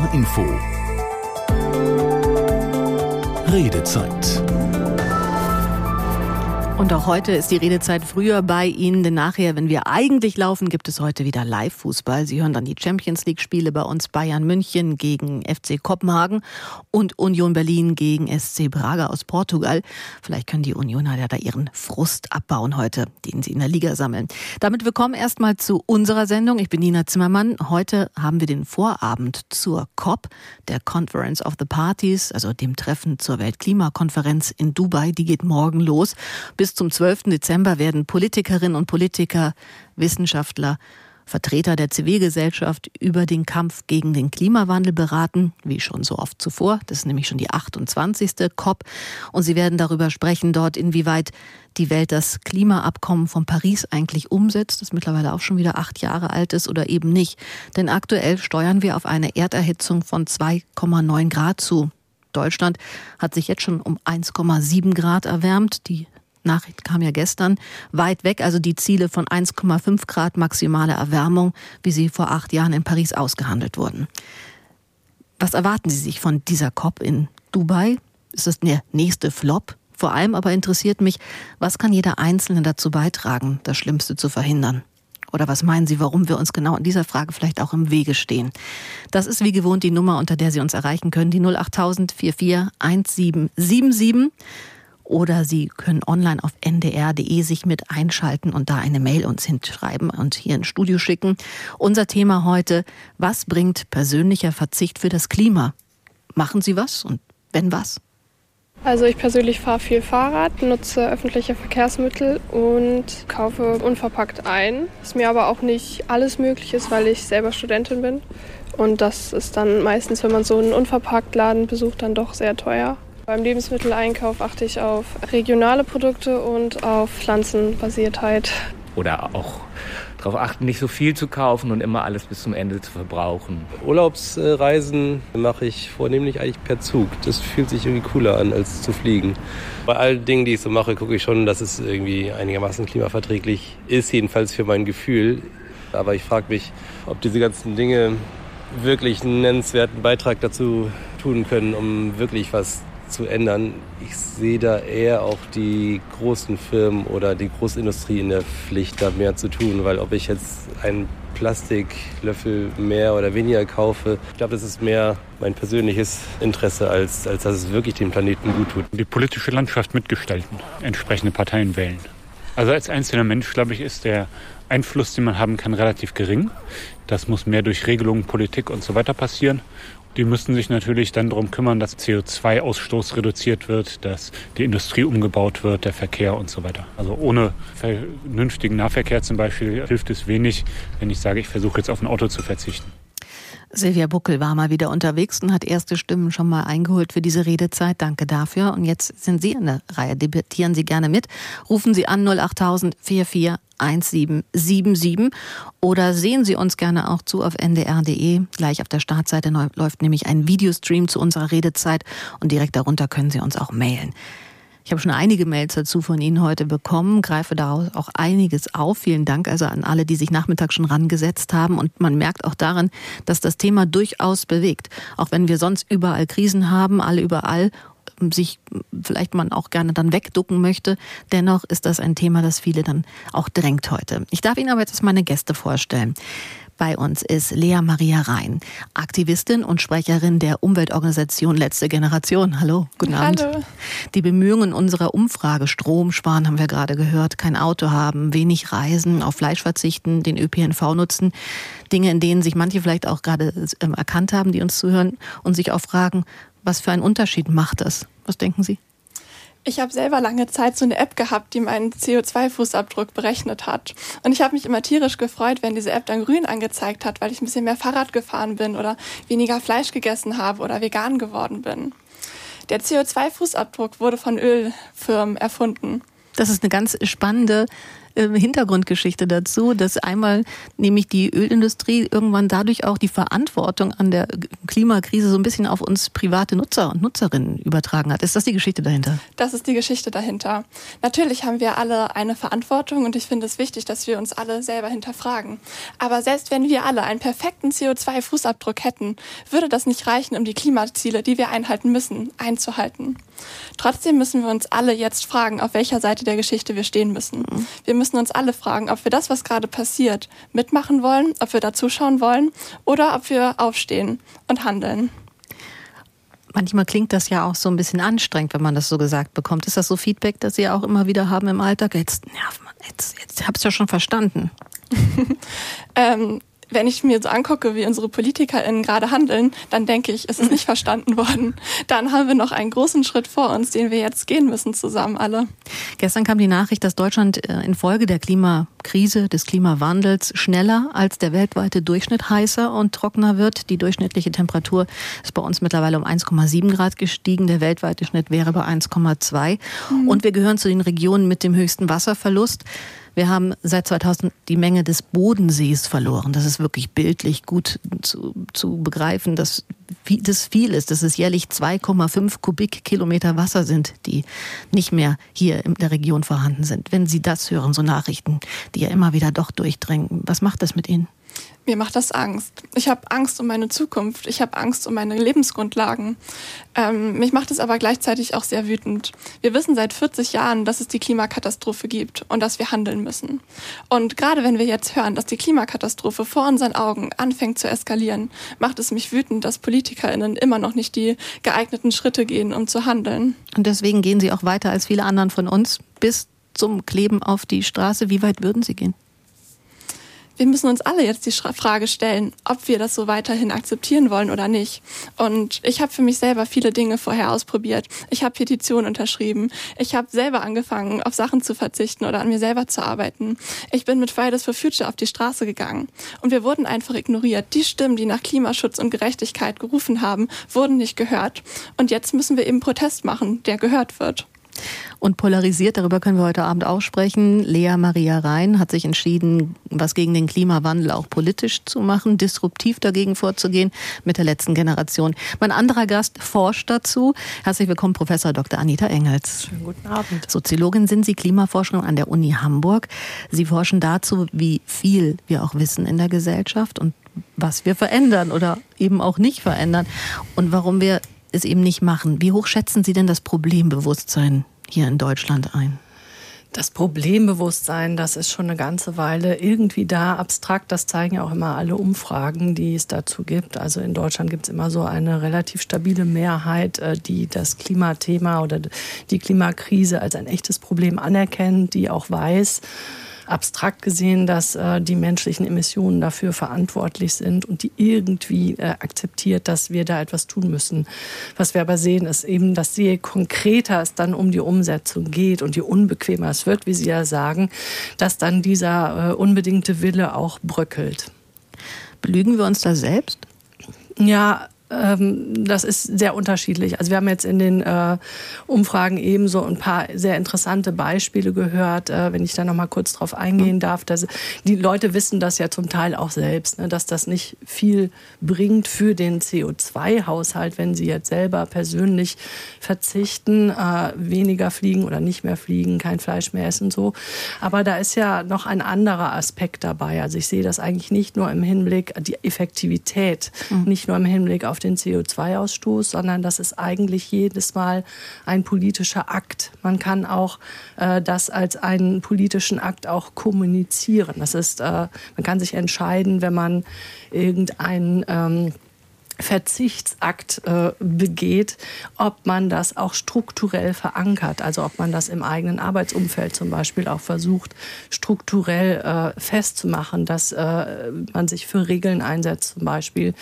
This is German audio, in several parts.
HR Info. Redezeit. Und auch heute ist die Redezeit früher bei Ihnen, denn nachher, wenn wir eigentlich laufen, gibt es heute wieder Live-Fußball. Sie hören dann die Champions League-Spiele bei uns Bayern München gegen FC Kopenhagen und Union Berlin gegen SC Braga aus Portugal. Vielleicht können die Unioner ja da ihren Frust abbauen heute, den sie in der Liga sammeln. Damit willkommen erstmal zu unserer Sendung. Ich bin Nina Zimmermann. Heute haben wir den Vorabend zur COP, der Conference of the Parties, also dem Treffen zur Weltklimakonferenz in Dubai. Die geht morgen los. Bis bis zum 12. Dezember werden Politikerinnen und Politiker, Wissenschaftler, Vertreter der Zivilgesellschaft über den Kampf gegen den Klimawandel beraten, wie schon so oft zuvor. Das ist nämlich schon die 28. COP. Und sie werden darüber sprechen dort, inwieweit die Welt das Klimaabkommen von Paris eigentlich umsetzt, das mittlerweile auch schon wieder acht Jahre alt ist oder eben nicht. Denn aktuell steuern wir auf eine Erderhitzung von 2,9 Grad zu. Deutschland hat sich jetzt schon um 1,7 Grad erwärmt. Die Nachricht kam ja gestern, weit weg, also die Ziele von 1,5 Grad maximale Erwärmung, wie sie vor acht Jahren in Paris ausgehandelt wurden. Was erwarten Sie sich von dieser COP in Dubai? Ist das der nächste Flop? Vor allem aber interessiert mich, was kann jeder Einzelne dazu beitragen, das Schlimmste zu verhindern? Oder was meinen Sie, warum wir uns genau in dieser Frage vielleicht auch im Wege stehen? Das ist wie gewohnt die Nummer, unter der Sie uns erreichen können, die 08000 44 1777 oder Sie können online auf ndr.de sich mit einschalten und da eine Mail uns hinschreiben und hier ins Studio schicken. Unser Thema heute, was bringt persönlicher Verzicht für das Klima? Machen Sie was und wenn was? Also ich persönlich fahre viel Fahrrad, nutze öffentliche Verkehrsmittel und kaufe unverpackt ein. Ist mir aber auch nicht alles möglich ist, weil ich selber Studentin bin. Und das ist dann meistens, wenn man so einen Unverpacktladen besucht, dann doch sehr teuer. Beim Lebensmitteleinkauf achte ich auf regionale Produkte und auf Pflanzenbasiertheit. Oder auch darauf achten, nicht so viel zu kaufen und immer alles bis zum Ende zu verbrauchen. Urlaubsreisen mache ich vornehmlich eigentlich per Zug. Das fühlt sich irgendwie cooler an, als zu fliegen. Bei allen Dingen, die ich so mache, gucke ich schon, dass es irgendwie einigermaßen klimaverträglich ist, jedenfalls für mein Gefühl. Aber ich frage mich, ob diese ganzen Dinge wirklich einen nennenswerten Beitrag dazu tun können, um wirklich was zu ändern. Ich sehe da eher auch die großen Firmen oder die Großindustrie in der Pflicht, da mehr zu tun, weil ob ich jetzt einen Plastiklöffel mehr oder weniger kaufe, ich glaube, das ist mehr mein persönliches Interesse, als, als dass es wirklich dem Planeten gut tut. Die politische Landschaft mitgestalten, entsprechende Parteien wählen. Also als einzelner Mensch, glaube ich, ist der Einfluss, den man haben kann, relativ gering. Das muss mehr durch Regelungen, Politik und so weiter passieren. Die müssen sich natürlich dann darum kümmern, dass CO2-Ausstoß reduziert wird, dass die Industrie umgebaut wird, der Verkehr und so weiter. Also ohne vernünftigen Nahverkehr zum Beispiel hilft es wenig, wenn ich sage, ich versuche jetzt auf ein Auto zu verzichten. Silvia Buckel war mal wieder unterwegs und hat erste Stimmen schon mal eingeholt für diese Redezeit. Danke dafür. Und jetzt sind Sie in der Reihe. Debattieren Sie gerne mit. Rufen Sie an 08000 44 1777 oder sehen Sie uns gerne auch zu auf ndr.de. Gleich auf der Startseite läuft nämlich ein Videostream zu unserer Redezeit und direkt darunter können Sie uns auch mailen. Ich habe schon einige Mails dazu von Ihnen heute bekommen, greife daraus auch einiges auf. Vielen Dank also an alle, die sich nachmittags schon rangesetzt haben. Und man merkt auch daran, dass das Thema durchaus bewegt. Auch wenn wir sonst überall Krisen haben, alle überall sich vielleicht man auch gerne dann wegducken möchte. Dennoch ist das ein Thema, das viele dann auch drängt heute. Ich darf Ihnen aber jetzt meine Gäste vorstellen. Bei uns ist Lea Maria Rhein, Aktivistin und Sprecherin der Umweltorganisation Letzte Generation. Hallo, guten Abend. Hallo. Die Bemühungen unserer Umfrage, Strom sparen, haben wir gerade gehört, kein Auto haben, wenig reisen, auf Fleisch verzichten, den ÖPNV nutzen. Dinge, in denen sich manche vielleicht auch gerade ähm, erkannt haben, die uns zuhören und sich auch fragen, was für einen Unterschied macht das? Was denken Sie? Ich habe selber lange Zeit so eine App gehabt, die meinen CO2-Fußabdruck berechnet hat. Und ich habe mich immer tierisch gefreut, wenn diese App dann grün angezeigt hat, weil ich ein bisschen mehr Fahrrad gefahren bin oder weniger Fleisch gegessen habe oder vegan geworden bin. Der CO2-Fußabdruck wurde von Ölfirmen erfunden. Das ist eine ganz spannende äh, Hintergrundgeschichte dazu, dass einmal nämlich die Ölindustrie irgendwann dadurch auch die Verantwortung an der Klimakrise so ein bisschen auf uns private Nutzer und Nutzerinnen übertragen hat. Ist das die Geschichte dahinter? Das ist die Geschichte dahinter. Natürlich haben wir alle eine Verantwortung und ich finde es wichtig, dass wir uns alle selber hinterfragen. Aber selbst wenn wir alle einen perfekten CO2-Fußabdruck hätten, würde das nicht reichen, um die Klimaziele, die wir einhalten müssen, einzuhalten. Trotzdem müssen wir uns alle jetzt fragen, auf welcher Seite der Geschichte wir stehen müssen. Wir müssen uns alle fragen, ob wir das, was gerade passiert, mitmachen wollen, ob wir da zuschauen wollen oder ob wir aufstehen und handeln. Manchmal klingt das ja auch so ein bisschen anstrengend, wenn man das so gesagt bekommt. Ist das so Feedback, das Sie auch immer wieder haben im Alltag? Jetzt nervt man, jetzt, jetzt hab's ja schon verstanden. ähm, wenn ich mir so angucke, wie unsere PolitikerInnen gerade handeln, dann denke ich, es ist nicht verstanden worden. Dann haben wir noch einen großen Schritt vor uns, den wir jetzt gehen müssen zusammen alle. Gestern kam die Nachricht, dass Deutschland äh, infolge der Klimakrise, des Klimawandels schneller als der weltweite Durchschnitt heißer und trockener wird. Die durchschnittliche Temperatur ist bei uns mittlerweile um 1,7 Grad gestiegen. Der weltweite Schnitt wäre bei 1,2. Mhm. Und wir gehören zu den Regionen mit dem höchsten Wasserverlust. Wir haben seit 2000 die Menge des Bodensees verloren. Das ist wirklich bildlich gut zu, zu begreifen, dass das viel ist, dass es jährlich 2,5 Kubikkilometer Wasser sind, die nicht mehr hier in der Region vorhanden sind. Wenn Sie das hören, so Nachrichten, die ja immer wieder doch durchdringen, was macht das mit Ihnen? Mir macht das Angst. Ich habe Angst um meine Zukunft. Ich habe Angst um meine Lebensgrundlagen. Ähm, mich macht es aber gleichzeitig auch sehr wütend. Wir wissen seit 40 Jahren, dass es die Klimakatastrophe gibt und dass wir handeln müssen. Und gerade wenn wir jetzt hören, dass die Klimakatastrophe vor unseren Augen anfängt zu eskalieren, macht es mich wütend, dass PolitikerInnen immer noch nicht die geeigneten Schritte gehen, um zu handeln. Und deswegen gehen Sie auch weiter als viele anderen von uns bis zum Kleben auf die Straße. Wie weit würden Sie gehen? Wir müssen uns alle jetzt die Frage stellen, ob wir das so weiterhin akzeptieren wollen oder nicht. Und ich habe für mich selber viele Dinge vorher ausprobiert. Ich habe Petitionen unterschrieben. Ich habe selber angefangen, auf Sachen zu verzichten oder an mir selber zu arbeiten. Ich bin mit Fridays for Future auf die Straße gegangen. Und wir wurden einfach ignoriert. Die Stimmen, die nach Klimaschutz und Gerechtigkeit gerufen haben, wurden nicht gehört. Und jetzt müssen wir eben Protest machen, der gehört wird. Und polarisiert, darüber können wir heute Abend auch sprechen. Lea Maria Rhein hat sich entschieden, was gegen den Klimawandel auch politisch zu machen, disruptiv dagegen vorzugehen mit der letzten Generation. Mein anderer Gast forscht dazu. Herzlich willkommen, Professor Dr. Anita Engels. Schönen guten Abend. Soziologin sind Sie, Klimaforscherin an der Uni Hamburg. Sie forschen dazu, wie viel wir auch wissen in der Gesellschaft und was wir verändern oder eben auch nicht verändern und warum wir es eben nicht machen. Wie hoch schätzen Sie denn das Problembewusstsein hier in Deutschland ein? Das Problembewusstsein, das ist schon eine ganze Weile irgendwie da, abstrakt. Das zeigen ja auch immer alle Umfragen, die es dazu gibt. Also in Deutschland gibt es immer so eine relativ stabile Mehrheit, äh, die das Klimathema oder die Klimakrise als ein echtes Problem anerkennt, die auch weiß, abstrakt gesehen, dass äh, die menschlichen Emissionen dafür verantwortlich sind und die irgendwie äh, akzeptiert, dass wir da etwas tun müssen. Was wir aber sehen, ist eben, dass je konkreter es dann um die Umsetzung geht und je unbequemer es wird, wie Sie ja sagen, dass dann dieser äh, unbedingte Wille auch bröckelt. Belügen wir uns da selbst? Ja, das ist sehr unterschiedlich. Also wir haben jetzt in den äh, Umfragen eben so ein paar sehr interessante Beispiele gehört, äh, wenn ich da noch mal kurz drauf eingehen mhm. darf. Dass die Leute wissen das ja zum Teil auch selbst, ne, dass das nicht viel bringt für den CO2-Haushalt, wenn sie jetzt selber persönlich verzichten, äh, weniger fliegen oder nicht mehr fliegen, kein Fleisch mehr essen so. Aber da ist ja noch ein anderer Aspekt dabei. Also ich sehe das eigentlich nicht nur im Hinblick die Effektivität, mhm. nicht nur im Hinblick auf den CO2-Ausstoß, sondern das ist eigentlich jedes Mal ein politischer Akt. Man kann auch äh, das als einen politischen Akt auch kommunizieren. Das ist, äh, man kann sich entscheiden, wenn man irgendein ähm, Verzichtsakt äh, begeht, ob man das auch strukturell verankert, also ob man das im eigenen Arbeitsumfeld zum Beispiel auch versucht, strukturell äh, festzumachen, dass äh, man sich für Regeln einsetzt, zum Beispiel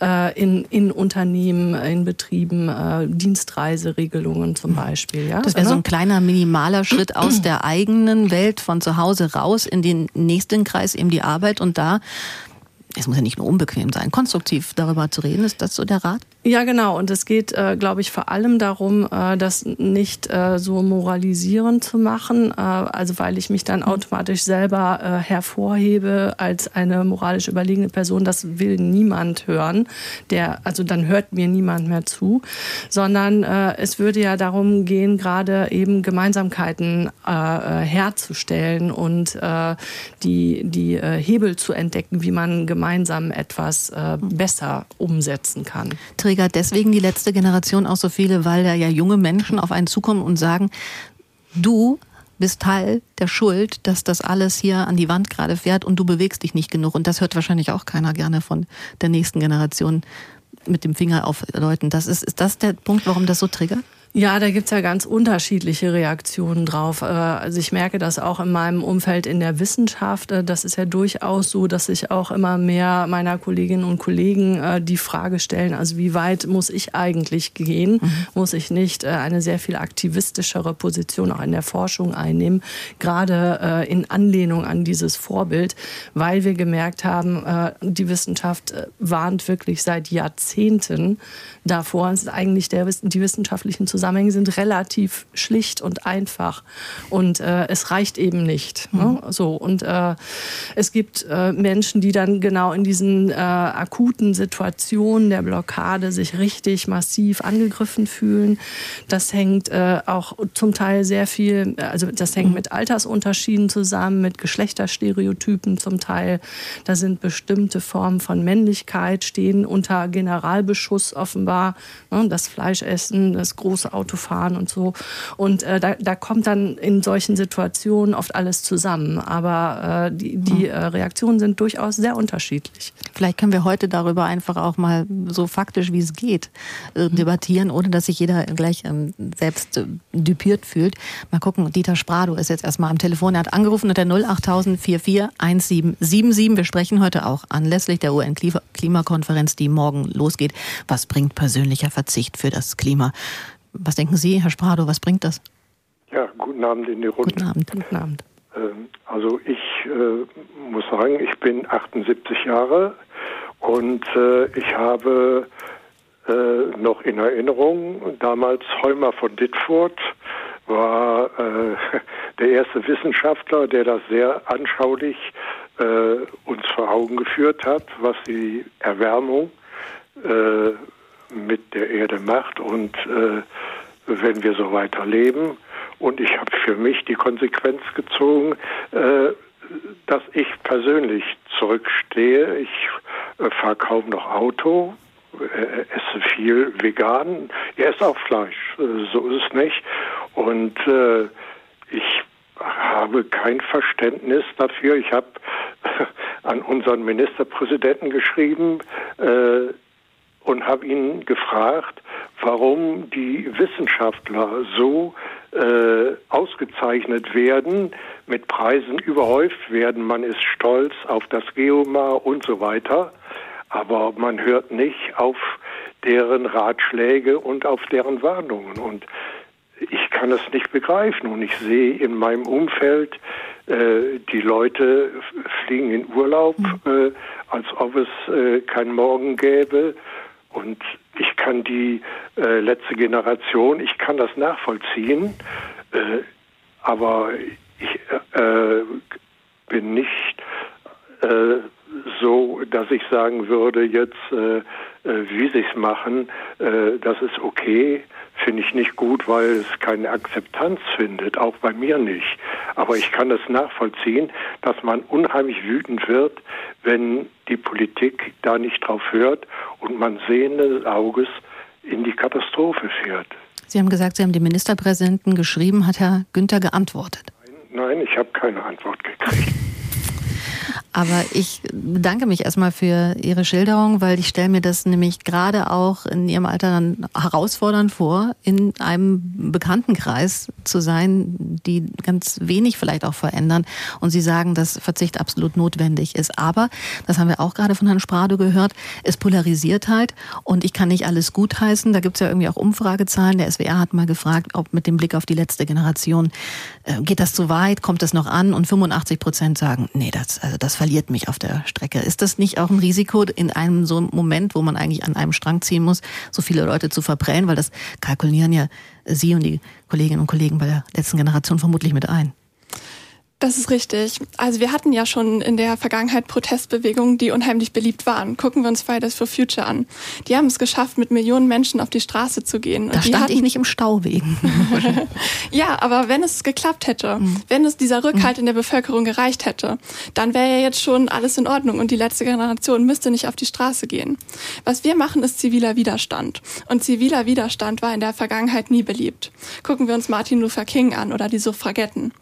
äh, in, in Unternehmen, in Betrieben, äh, Dienstreiseregelungen zum Beispiel. Ja? Das wäre so ein kleiner minimaler Schritt aus der eigenen Welt von zu Hause raus in den nächsten Kreis, eben die Arbeit und da es muss ja nicht nur unbequem sein, konstruktiv darüber zu reden. Ist das so der Rat? Ja, genau. Und es geht, äh, glaube ich, vor allem darum, äh, das nicht äh, so moralisierend zu machen, äh, also weil ich mich dann mhm. automatisch selber äh, hervorhebe als eine moralisch überlegene Person. Das will niemand hören. Der, also dann hört mir niemand mehr zu, sondern äh, es würde ja darum gehen, gerade eben Gemeinsamkeiten herzustellen und die, die Hebel zu entdecken, wie man gemeinsam etwas besser umsetzen kann triggert deswegen die letzte Generation auch so viele, weil da ja junge Menschen auf einen zukommen und sagen, du bist Teil der Schuld, dass das alles hier an die Wand gerade fährt und du bewegst dich nicht genug. Und das hört wahrscheinlich auch keiner gerne von der nächsten Generation mit dem Finger auf Leuten. Das ist, ist das der Punkt, warum das so triggert? Ja, da gibt's ja ganz unterschiedliche Reaktionen drauf. Äh, also ich merke das auch in meinem Umfeld in der Wissenschaft. Äh, das ist ja durchaus so, dass sich auch immer mehr meiner Kolleginnen und Kollegen äh, die Frage stellen, also wie weit muss ich eigentlich gehen? Mhm. Muss ich nicht eine sehr viel aktivistischere Position auch in der Forschung einnehmen? Gerade in Anlehnung an dieses Vorbild, weil wir gemerkt haben, die Wissenschaft warnt wirklich seit Jahrzehnten davor. Es ist eigentlich der, die wissenschaftlichen Zusammenhänge Zusammenhänge sind relativ schlicht und einfach und äh, es reicht eben nicht. Ne? Mhm. So und äh, es gibt äh, Menschen, die dann genau in diesen äh, akuten Situationen der Blockade sich richtig massiv angegriffen fühlen. Das hängt äh, auch zum Teil sehr viel, also das hängt mhm. mit Altersunterschieden zusammen, mit Geschlechterstereotypen zum Teil. Da sind bestimmte Formen von Männlichkeit stehen unter Generalbeschuss offenbar. Ne? Das Fleischessen, das große Autofahren und so. Und äh, da, da kommt dann in solchen Situationen oft alles zusammen. Aber äh, die, die äh, Reaktionen sind durchaus sehr unterschiedlich. Vielleicht können wir heute darüber einfach auch mal so faktisch, wie es geht, äh, mhm. debattieren, ohne dass sich jeder gleich ähm, selbst äh, düpiert fühlt. Mal gucken, Dieter Sprado ist jetzt erstmal am Telefon. Er hat angerufen unter 08000 441777. Wir sprechen heute auch anlässlich der UN-Klimakonferenz, die morgen losgeht. Was bringt persönlicher Verzicht für das Klima? Was denken Sie, Herr Sprado, was bringt das? Ja, guten Abend in die Runde. Guten Abend. Guten Abend. Ähm, also ich äh, muss sagen, ich bin 78 Jahre und äh, ich habe äh, noch in Erinnerung, damals Heumer von Dittfurt war der erste Wissenschaftler, der das sehr anschaulich uns vor Augen geführt hat, was die Erwärmung mit der Erde macht und äh, wenn wir so weiter leben. Und ich habe für mich die Konsequenz gezogen, äh, dass ich persönlich zurückstehe. Ich äh, fahre kaum noch Auto, äh, esse viel vegan. Ich esse auch Fleisch, äh, so ist es nicht. Und äh, ich habe kein Verständnis dafür. Ich habe an unseren Ministerpräsidenten geschrieben, äh, und habe ihn gefragt, warum die Wissenschaftler so äh, ausgezeichnet werden, mit Preisen überhäuft werden. Man ist stolz auf das Geomar und so weiter, aber man hört nicht auf deren Ratschläge und auf deren Warnungen. Und ich kann es nicht begreifen. Und ich sehe in meinem Umfeld, äh, die Leute fliegen in Urlaub, hm. äh, als ob es äh, kein Morgen gäbe und ich kann die äh, letzte Generation, ich kann das nachvollziehen, äh, aber ich äh, bin nicht äh, so, dass ich sagen würde, jetzt, äh, wie sie es machen, das ist okay finde ich nicht gut, weil es keine Akzeptanz findet, auch bei mir nicht. Aber ich kann es nachvollziehen, dass man unheimlich wütend wird, wenn die Politik da nicht drauf hört und man sehenden Auges in die Katastrophe führt. Sie haben gesagt, Sie haben dem Ministerpräsidenten geschrieben, hat Herr Günther geantwortet? Nein, ich habe keine Antwort gekriegt. Aber ich bedanke mich erstmal für Ihre Schilderung, weil ich stelle mir das nämlich gerade auch in Ihrem Alter dann herausfordernd vor, in einem Bekanntenkreis zu sein, die ganz wenig vielleicht auch verändern. Und Sie sagen, dass Verzicht absolut notwendig ist. Aber, das haben wir auch gerade von Herrn Sprado gehört, es polarisiert halt und ich kann nicht alles gutheißen. Da gibt es ja irgendwie auch Umfragezahlen. Der SWR hat mal gefragt, ob mit dem Blick auf die letzte Generation, äh, geht das zu weit, kommt das noch an? Und 85 Prozent sagen, nee, das, also das verliert mich auf der Strecke. Ist das nicht auch ein Risiko in einem so einem Moment, wo man eigentlich an einem Strang ziehen muss, so viele Leute zu verprellen? Weil das kalkulieren ja Sie und die Kolleginnen und Kollegen bei der letzten Generation vermutlich mit ein. Das ist richtig. Also wir hatten ja schon in der Vergangenheit Protestbewegungen, die unheimlich beliebt waren. Gucken wir uns Fridays for Future an. Die haben es geschafft, mit Millionen Menschen auf die Straße zu gehen. Da stand hatten... ich nicht im Stau wegen. ja, aber wenn es geklappt hätte, mhm. wenn es dieser Rückhalt mhm. in der Bevölkerung gereicht hätte, dann wäre ja jetzt schon alles in Ordnung und die letzte Generation müsste nicht auf die Straße gehen. Was wir machen, ist ziviler Widerstand. Und ziviler Widerstand war in der Vergangenheit nie beliebt. Gucken wir uns Martin Luther King an oder die Suffragetten.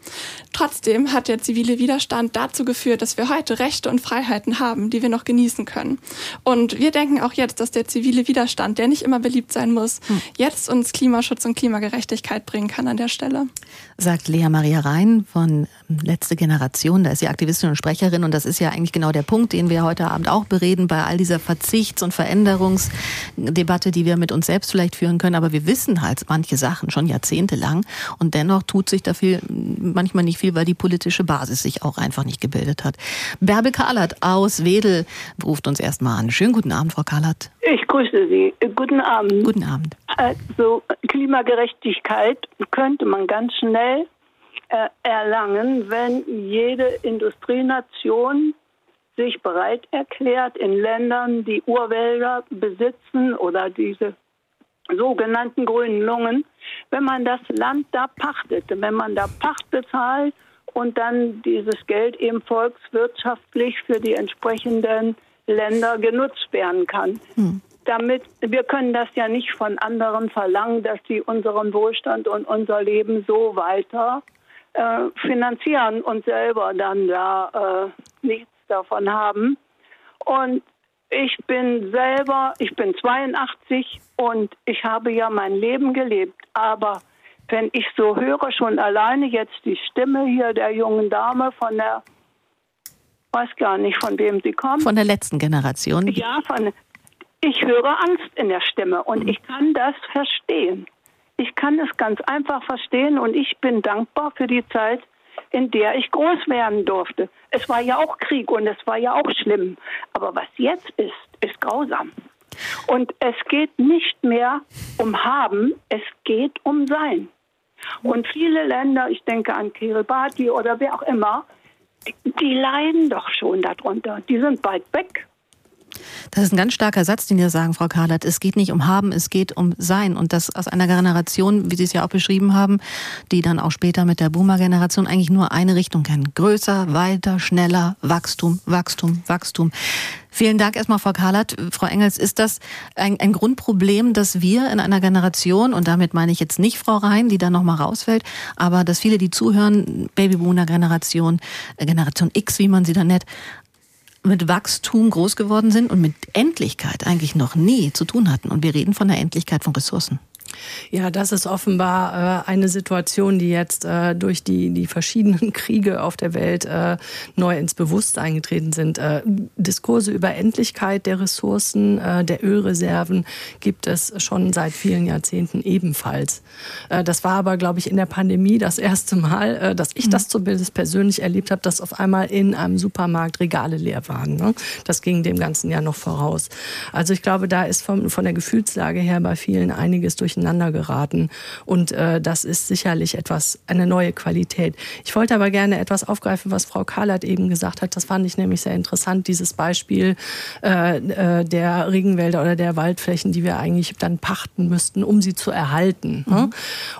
Trotzdem hat der zivile Widerstand dazu geführt, dass wir heute Rechte und Freiheiten haben, die wir noch genießen können. Und wir denken auch jetzt, dass der zivile Widerstand, der nicht immer beliebt sein muss, hm. jetzt uns Klimaschutz und Klimagerechtigkeit bringen kann an der Stelle. Sagt Lea Maria Rhein von Letzte Generation. Da ist sie Aktivistin und Sprecherin und das ist ja eigentlich genau der Punkt, den wir heute Abend auch bereden bei all dieser Verzichts- und Veränderungsdebatte, die wir mit uns selbst vielleicht führen können. Aber wir wissen halt manche Sachen schon jahrzehntelang und dennoch tut sich dafür manchmal nicht viel, weil die politische Basis sich auch einfach nicht gebildet hat. Bärbel Kahlert aus Wedel ruft uns erstmal an. Schönen guten Abend, Frau Kahlert. Ich grüße Sie. Guten Abend. Guten Abend. Also Klimagerechtigkeit könnte man ganz schnell äh, erlangen, wenn jede Industrienation sich bereit erklärt, in Ländern, die Urwälder besitzen oder diese sogenannten grünen Lungen, wenn man das Land da pachtet, wenn man da Pacht bezahlt und dann dieses Geld eben volkswirtschaftlich für die entsprechenden Länder genutzt werden kann. Hm. Damit, wir können das ja nicht von anderen verlangen, dass sie unseren Wohlstand und unser Leben so weiter äh, finanzieren und selber dann da äh, nichts davon haben. Und ich bin selber, ich bin 82 und ich habe ja mein Leben gelebt. Aber wenn ich so höre, schon alleine jetzt die Stimme hier der jungen Dame von der, weiß gar nicht, von wem sie kommt. Von der letzten Generation. Ja, von, ich höre Angst in der Stimme und ich kann das verstehen. Ich kann es ganz einfach verstehen und ich bin dankbar für die Zeit, in der ich groß werden durfte. Es war ja auch Krieg und es war ja auch schlimm. Aber was jetzt ist, ist grausam. Und es geht nicht mehr um Haben, es geht um Sein. Und viele Länder, ich denke an Kiribati oder wer auch immer, die leiden doch schon darunter. Die sind bald weg. Das ist ein ganz starker Satz, den Sie sagen, Frau Kahlert. Es geht nicht um Haben, es geht um Sein. Und das aus einer Generation, wie Sie es ja auch beschrieben haben, die dann auch später mit der Boomer-Generation eigentlich nur eine Richtung kennen. Größer, weiter, schneller, Wachstum, Wachstum, Wachstum. Vielen Dank erstmal, Frau Kahlert. Frau Engels, ist das ein, ein, Grundproblem, dass wir in einer Generation, und damit meine ich jetzt nicht Frau Rhein, die da nochmal rausfällt, aber dass viele, die zuhören, Babyboomer-Generation, äh, Generation X, wie man sie da nennt, mit Wachstum groß geworden sind und mit Endlichkeit eigentlich noch nie zu tun hatten. Und wir reden von der Endlichkeit von Ressourcen. Ja, das ist offenbar äh, eine Situation, die jetzt äh, durch die, die verschiedenen Kriege auf der Welt äh, neu ins Bewusstsein getreten sind. Äh, Diskurse über Endlichkeit der Ressourcen, äh, der Ölreserven gibt es schon seit vielen Jahrzehnten ebenfalls. Äh, das war aber, glaube ich, in der Pandemie das erste Mal, dass ich mhm. das zumindest persönlich erlebt habe, dass auf einmal in einem Supermarkt Regale leer waren. Ne? Das ging dem ganzen Jahr noch voraus. Also ich glaube, da ist vom, von der Gefühlslage her bei vielen einiges durch durcheinander geraten. Und äh, das ist sicherlich etwas, eine neue Qualität. Ich wollte aber gerne etwas aufgreifen, was Frau Kahlert eben gesagt hat. Das fand ich nämlich sehr interessant, dieses Beispiel äh, äh, der Regenwälder oder der Waldflächen, die wir eigentlich dann pachten müssten, um sie zu erhalten. Ne? Mhm.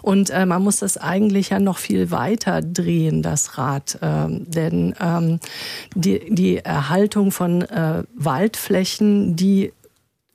Und äh, man muss das eigentlich ja noch viel weiter drehen, das Rad. Ähm, denn ähm, die, die Erhaltung von äh, Waldflächen, die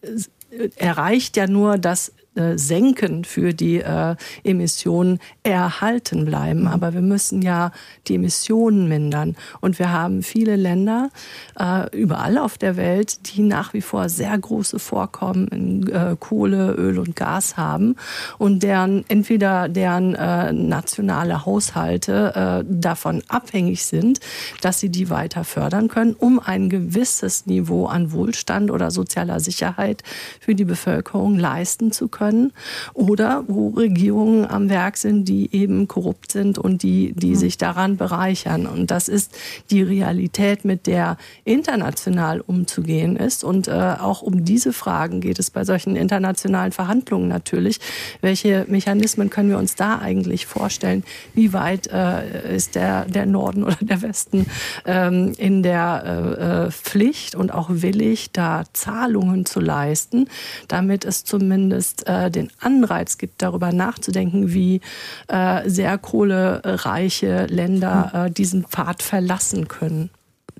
äh, erreicht ja nur das senken für die äh, Emissionen erhalten bleiben. Mhm. Aber wir müssen ja die Emissionen mindern. Und wir haben viele Länder äh, überall auf der Welt, die nach wie vor sehr große Vorkommen in äh, Kohle, Öl und Gas haben und deren entweder deren äh, nationale Haushalte äh, davon abhängig sind, dass sie die weiter fördern können, um ein gewisses Niveau an Wohlstand oder sozialer Sicherheit für die Bevölkerung leisten zu können können oder wo Regierungen am Werk sind, die eben korrupt sind und die, die mhm. sich daran bereichern. Und das ist die Realität, mit der international umzugehen ist. Und äh, auch um diese Fragen geht es bei solchen internationalen Verhandlungen natürlich. Welche Mechanismen können wir uns da eigentlich vorstellen? Wie weit äh, ist der, der Norden oder der Westen ähm, in der äh, äh Pflicht und auch willig, da Zahlungen zu leisten, damit es zumindest äh, den Anreiz gibt, darüber nachzudenken, wie äh, sehr kohlereiche Länder hm. äh, diesen Pfad verlassen können.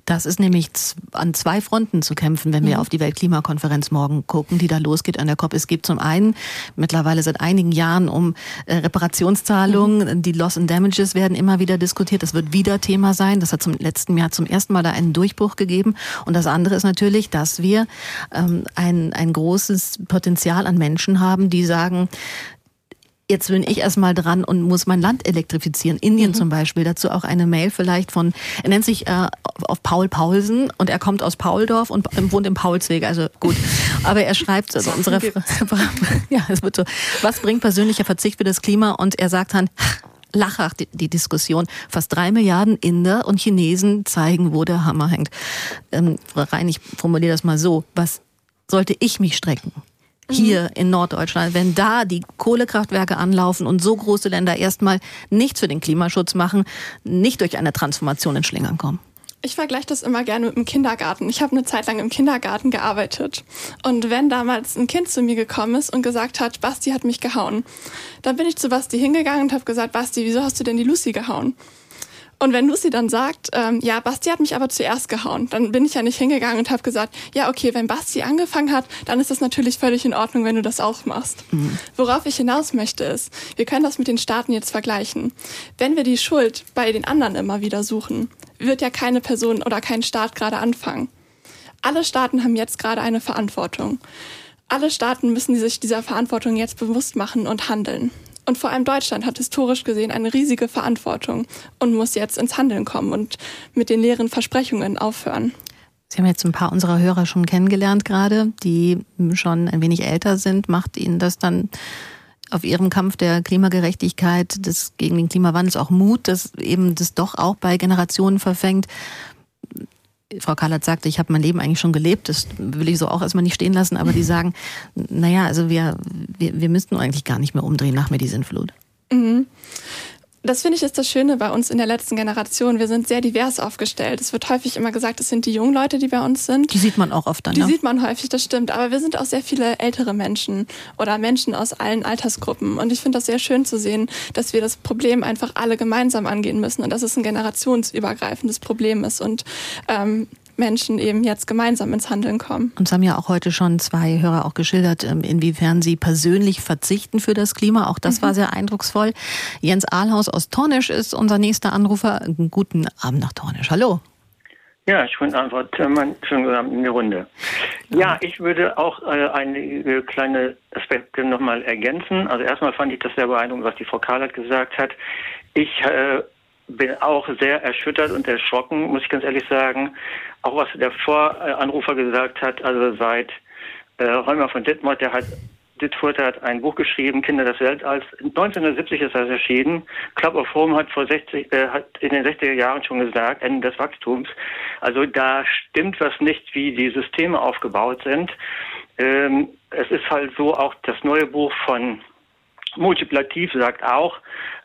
Das ist nämlich an zwei Fronten zu kämpfen, wenn wir mhm. auf die Weltklimakonferenz morgen gucken, die da losgeht an der COP. Es gibt zum einen mittlerweile seit einigen Jahren um äh, Reparationszahlungen. Mhm. Die Loss and Damages werden immer wieder diskutiert. Das wird wieder Thema sein. Das hat zum letzten Jahr zum ersten Mal da einen Durchbruch gegeben. Und das andere ist natürlich, dass wir ähm, ein, ein großes Potenzial an Menschen haben, die sagen, Jetzt bin ich erstmal dran und muss mein Land elektrifizieren. Indien mhm. zum Beispiel. Dazu auch eine Mail vielleicht von, er nennt sich äh, auf Paul Paulsen und er kommt aus Pauldorf und wohnt im Paulsweg. Also gut. Aber er schreibt also unsere ja, es wird so. Was bringt persönlicher Verzicht für das Klima? Und er sagt dann, lachach die, die Diskussion. Fast drei Milliarden Inder und Chinesen zeigen, wo der Hammer hängt. Ähm, Frau Rein, ich formuliere das mal so. Was sollte ich mich strecken? Hier mhm. in Norddeutschland, wenn da die Kohlekraftwerke anlaufen und so große Länder erstmal nichts für den Klimaschutz machen, nicht durch eine Transformation in Schlingern kommen? Ich vergleiche das immer gerne mit dem Kindergarten. Ich habe eine Zeit lang im Kindergarten gearbeitet. Und wenn damals ein Kind zu mir gekommen ist und gesagt hat, Basti hat mich gehauen, dann bin ich zu Basti hingegangen und habe gesagt, Basti, wieso hast du denn die Lucy gehauen? Und wenn Lucy dann sagt, ähm, ja, Basti hat mich aber zuerst gehauen, dann bin ich ja nicht hingegangen und habe gesagt, ja, okay, wenn Basti angefangen hat, dann ist das natürlich völlig in Ordnung, wenn du das auch machst. Mhm. Worauf ich hinaus möchte ist, wir können das mit den Staaten jetzt vergleichen. Wenn wir die Schuld bei den anderen immer wieder suchen, wird ja keine Person oder kein Staat gerade anfangen. Alle Staaten haben jetzt gerade eine Verantwortung. Alle Staaten müssen sich dieser Verantwortung jetzt bewusst machen und handeln. Und vor allem Deutschland hat historisch gesehen eine riesige Verantwortung und muss jetzt ins Handeln kommen und mit den leeren Versprechungen aufhören. Sie haben jetzt ein paar unserer Hörer schon kennengelernt gerade, die schon ein wenig älter sind. Macht Ihnen das dann auf Ihrem Kampf der Klimagerechtigkeit, des, gegen den Klimawandel auch Mut, dass eben das doch auch bei Generationen verfängt? Frau Kallert sagte, ich habe mein Leben eigentlich schon gelebt, das will ich so auch erstmal nicht stehen lassen, aber die sagen, naja, also wir, wir, wir müssten eigentlich gar nicht mehr umdrehen nach mir die Sintflut. Mhm. Das finde ich ist das Schöne bei uns in der letzten Generation. Wir sind sehr divers aufgestellt. Es wird häufig immer gesagt, es sind die jungen Leute, die bei uns sind. Die sieht man auch oft dann. Die ja? sieht man häufig, das stimmt. Aber wir sind auch sehr viele ältere Menschen oder Menschen aus allen Altersgruppen. Und ich finde das sehr schön zu sehen, dass wir das Problem einfach alle gemeinsam angehen müssen und dass es ein generationsübergreifendes Problem ist. Und ähm, Menschen eben jetzt gemeinsam ins Handeln kommen. Und es haben ja auch heute schon zwei Hörer auch geschildert, ähm, inwiefern sie persönlich verzichten für das Klima. Auch das mhm. war sehr eindrucksvoll. Jens Ahlhaus aus Tornisch ist unser nächster Anrufer. Guten Abend nach Tornisch. Hallo. Ja, schönen Abend, Schönen guten Abend in die Runde. Ja, ich würde auch äh, einige kleine Aspekte nochmal ergänzen. Also erstmal fand ich das sehr beeindruckend, was die Frau Kahlert gesagt hat. Ich äh, bin auch sehr erschüttert und erschrocken, muss ich ganz ehrlich sagen. Auch was der Voranrufer gesagt hat, also seit äh, Räumer von Dittmott, der hat Dittfurt hat ein Buch geschrieben, Kinder des Weltalls. 1970 ist das erschienen. Club of Rome hat vor 60, äh, hat in den 60er Jahren schon gesagt, Ende des Wachstums. Also da stimmt was nicht, wie die Systeme aufgebaut sind. Ähm, es ist halt so, auch das neue Buch von Multiplativ sagt auch,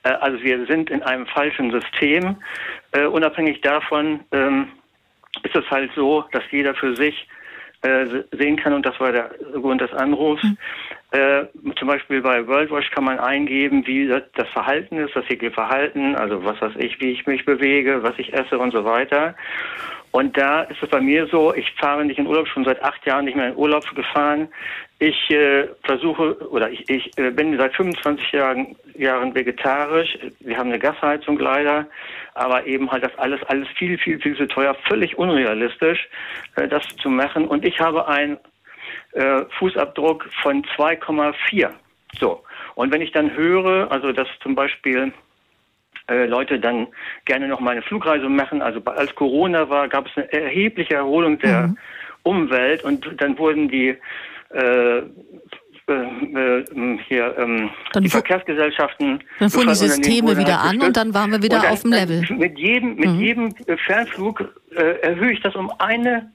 äh, also wir sind in einem falschen System. Äh, unabhängig davon ähm, ist es halt so, dass jeder für sich äh, sehen kann, und das war der Grund des Anrufs. Mhm. Äh, zum Beispiel bei WorldWatch kann man eingeben, wie das, das Verhalten ist, das tägliche Verhalten, also was weiß ich, wie ich mich bewege, was ich esse und so weiter. Und da ist es bei mir so, ich fahre nicht in Urlaub, schon seit acht Jahren nicht mehr in Urlaub gefahren. Ich äh, versuche oder ich, ich äh, bin seit 25 Jahren, Jahren vegetarisch. Wir haben eine Gasheizung leider, aber eben halt das alles alles viel viel viel zu teuer, völlig unrealistisch, äh, das zu machen. Und ich habe einen äh, Fußabdruck von 2,4. So und wenn ich dann höre, also dass zum Beispiel äh, Leute dann gerne noch mal eine Flugreise machen. Also als Corona war, gab es eine erhebliche Erholung der mhm. Umwelt und dann wurden die äh, äh, äh, hier ähm, Dann die Verkehrsgesellschaften. Dann fuhren die Systeme wieder an und dann waren wir wieder dann- auf dem Level. Mit jedem, mit Mhm. jedem äh, Fernflug äh, erhöhe ich das um eine,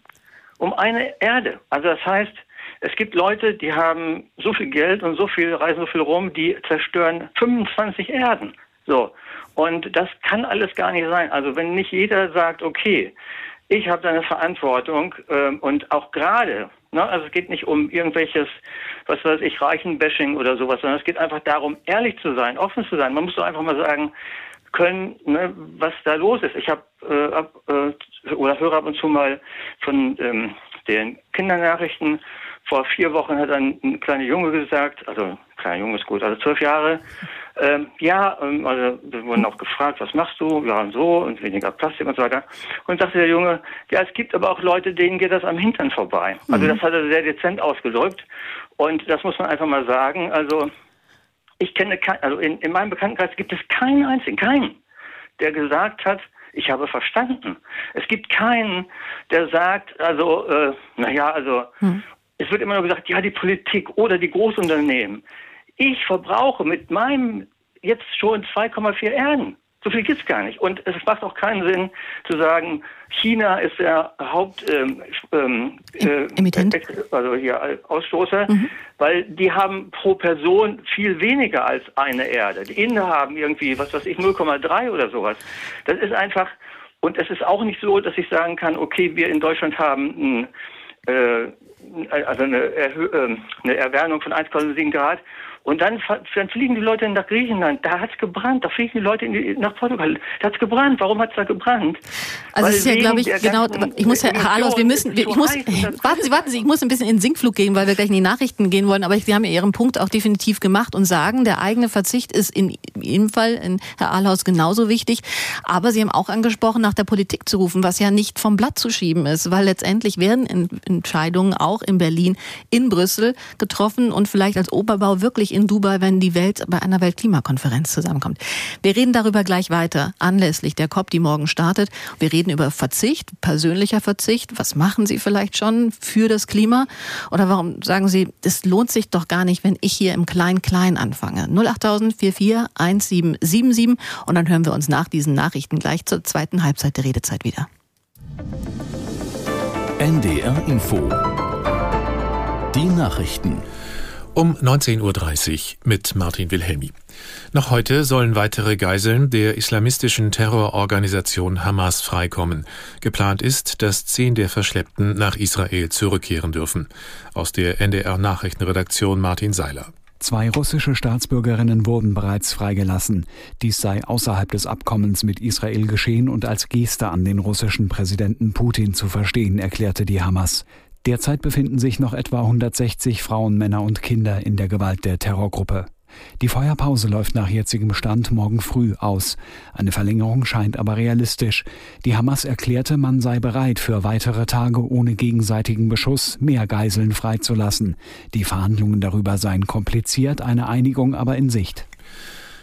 um eine Erde. Also das heißt, es gibt Leute, die haben so viel Geld und so viel reisen so viel rum, die zerstören 25 Erden. So. Und das kann alles gar nicht sein. Also wenn nicht jeder sagt, okay, ich habe da eine Verantwortung ähm, und auch gerade, ne, also es geht nicht um irgendwelches, was weiß ich, Reichenbashing oder sowas, sondern es geht einfach darum, ehrlich zu sein, offen zu sein. Man muss doch einfach mal sagen können, ne, was da los ist. Ich habe äh, äh, oder höre ab und zu mal von ähm, den Kindernachrichten. Vor vier Wochen hat ein, ein kleiner Junge gesagt, also kleiner Junge ist gut, also zwölf Jahre, ähm, ja, ähm, also wir wurden auch gefragt, was machst du? Ja und so und weniger Plastik und so weiter. Und sagte der Junge, ja, es gibt aber auch Leute, denen geht das am Hintern vorbei. Also das hat er sehr dezent ausgedrückt und das muss man einfach mal sagen. Also ich kenne kein, also in, in meinem Bekanntenkreis gibt es keinen einzigen, keinen, der gesagt hat, ich habe verstanden. Es gibt keinen, der sagt, also, äh, naja, also, es wird immer nur gesagt, ja, die Politik oder die Großunternehmen. Ich verbrauche mit meinem jetzt schon 2,4 Erden. So viel gibt's gar nicht. Und es macht auch keinen Sinn zu sagen, China ist der Haupt ähm, ähm, äh, also hier äh, Ausstoßer, weil die haben pro Person viel weniger als eine Erde. Die Inder haben irgendwie, was weiß ich, 0,3 oder sowas. Das ist einfach, und es ist auch nicht so, dass ich sagen kann, okay, wir in Deutschland haben ein, äh, also eine, Erhö äh, eine Erwärmung von 1,7 Grad. Und dann, dann fliegen die Leute nach Griechenland. Da hat's gebrannt. Da fliegen die Leute in die, nach Portugal. Da hat's gebrannt. Warum hat's da gebrannt? Also Weil es ist ja, glaube ich, genau, ich muss, Herr Ahlhaus, wir müssen, wir, ich muss, warten Sie, warten Sie, ich muss ein bisschen in den Sinkflug gehen, weil wir gleich in die Nachrichten gehen wollen, aber Sie haben ja Ihren Punkt auch definitiv gemacht und sagen, der eigene Verzicht ist in jedem Fall, in Herr Ahlhaus, genauso wichtig, aber Sie haben auch angesprochen, nach der Politik zu rufen, was ja nicht vom Blatt zu schieben ist, weil letztendlich werden En- Entscheidungen auch in Berlin, in Brüssel getroffen und vielleicht als Oberbau wirklich in Dubai, wenn die Welt bei einer Weltklimakonferenz zusammenkommt. Wir reden darüber gleich weiter, anlässlich der COP, die morgen startet. Wir reden über Verzicht, persönlicher Verzicht. Was machen Sie vielleicht schon für das Klima? Oder warum sagen Sie, es lohnt sich doch gar nicht, wenn ich hier im Klein-Klein anfange? 08000 44 1777 und dann hören wir uns nach diesen Nachrichten gleich zur zweiten Halbzeit der Redezeit wieder. NDR Info. Die Nachrichten. Um 19.30 Uhr mit Martin Wilhelmi. Noch heute sollen weitere Geiseln der islamistischen Terrororganisation Hamas freikommen. Geplant ist, dass zehn der Verschleppten nach Israel zurückkehren dürfen. Aus der NDR Nachrichtenredaktion Martin Seiler. Zwei russische Staatsbürgerinnen wurden bereits freigelassen. Dies sei außerhalb des Abkommens mit Israel geschehen und als Geste an den russischen Präsidenten Putin zu verstehen, erklärte die Hamas. Derzeit befinden sich noch etwa 160 Frauen, Männer und Kinder in der Gewalt der Terrorgruppe. Die Feuerpause läuft nach jetzigem Stand morgen früh aus. Eine Verlängerung scheint aber realistisch. Die Hamas erklärte, man sei bereit, für weitere Tage ohne gegenseitigen Beschuss mehr Geiseln freizulassen. Die Verhandlungen darüber seien kompliziert, eine Einigung aber in Sicht.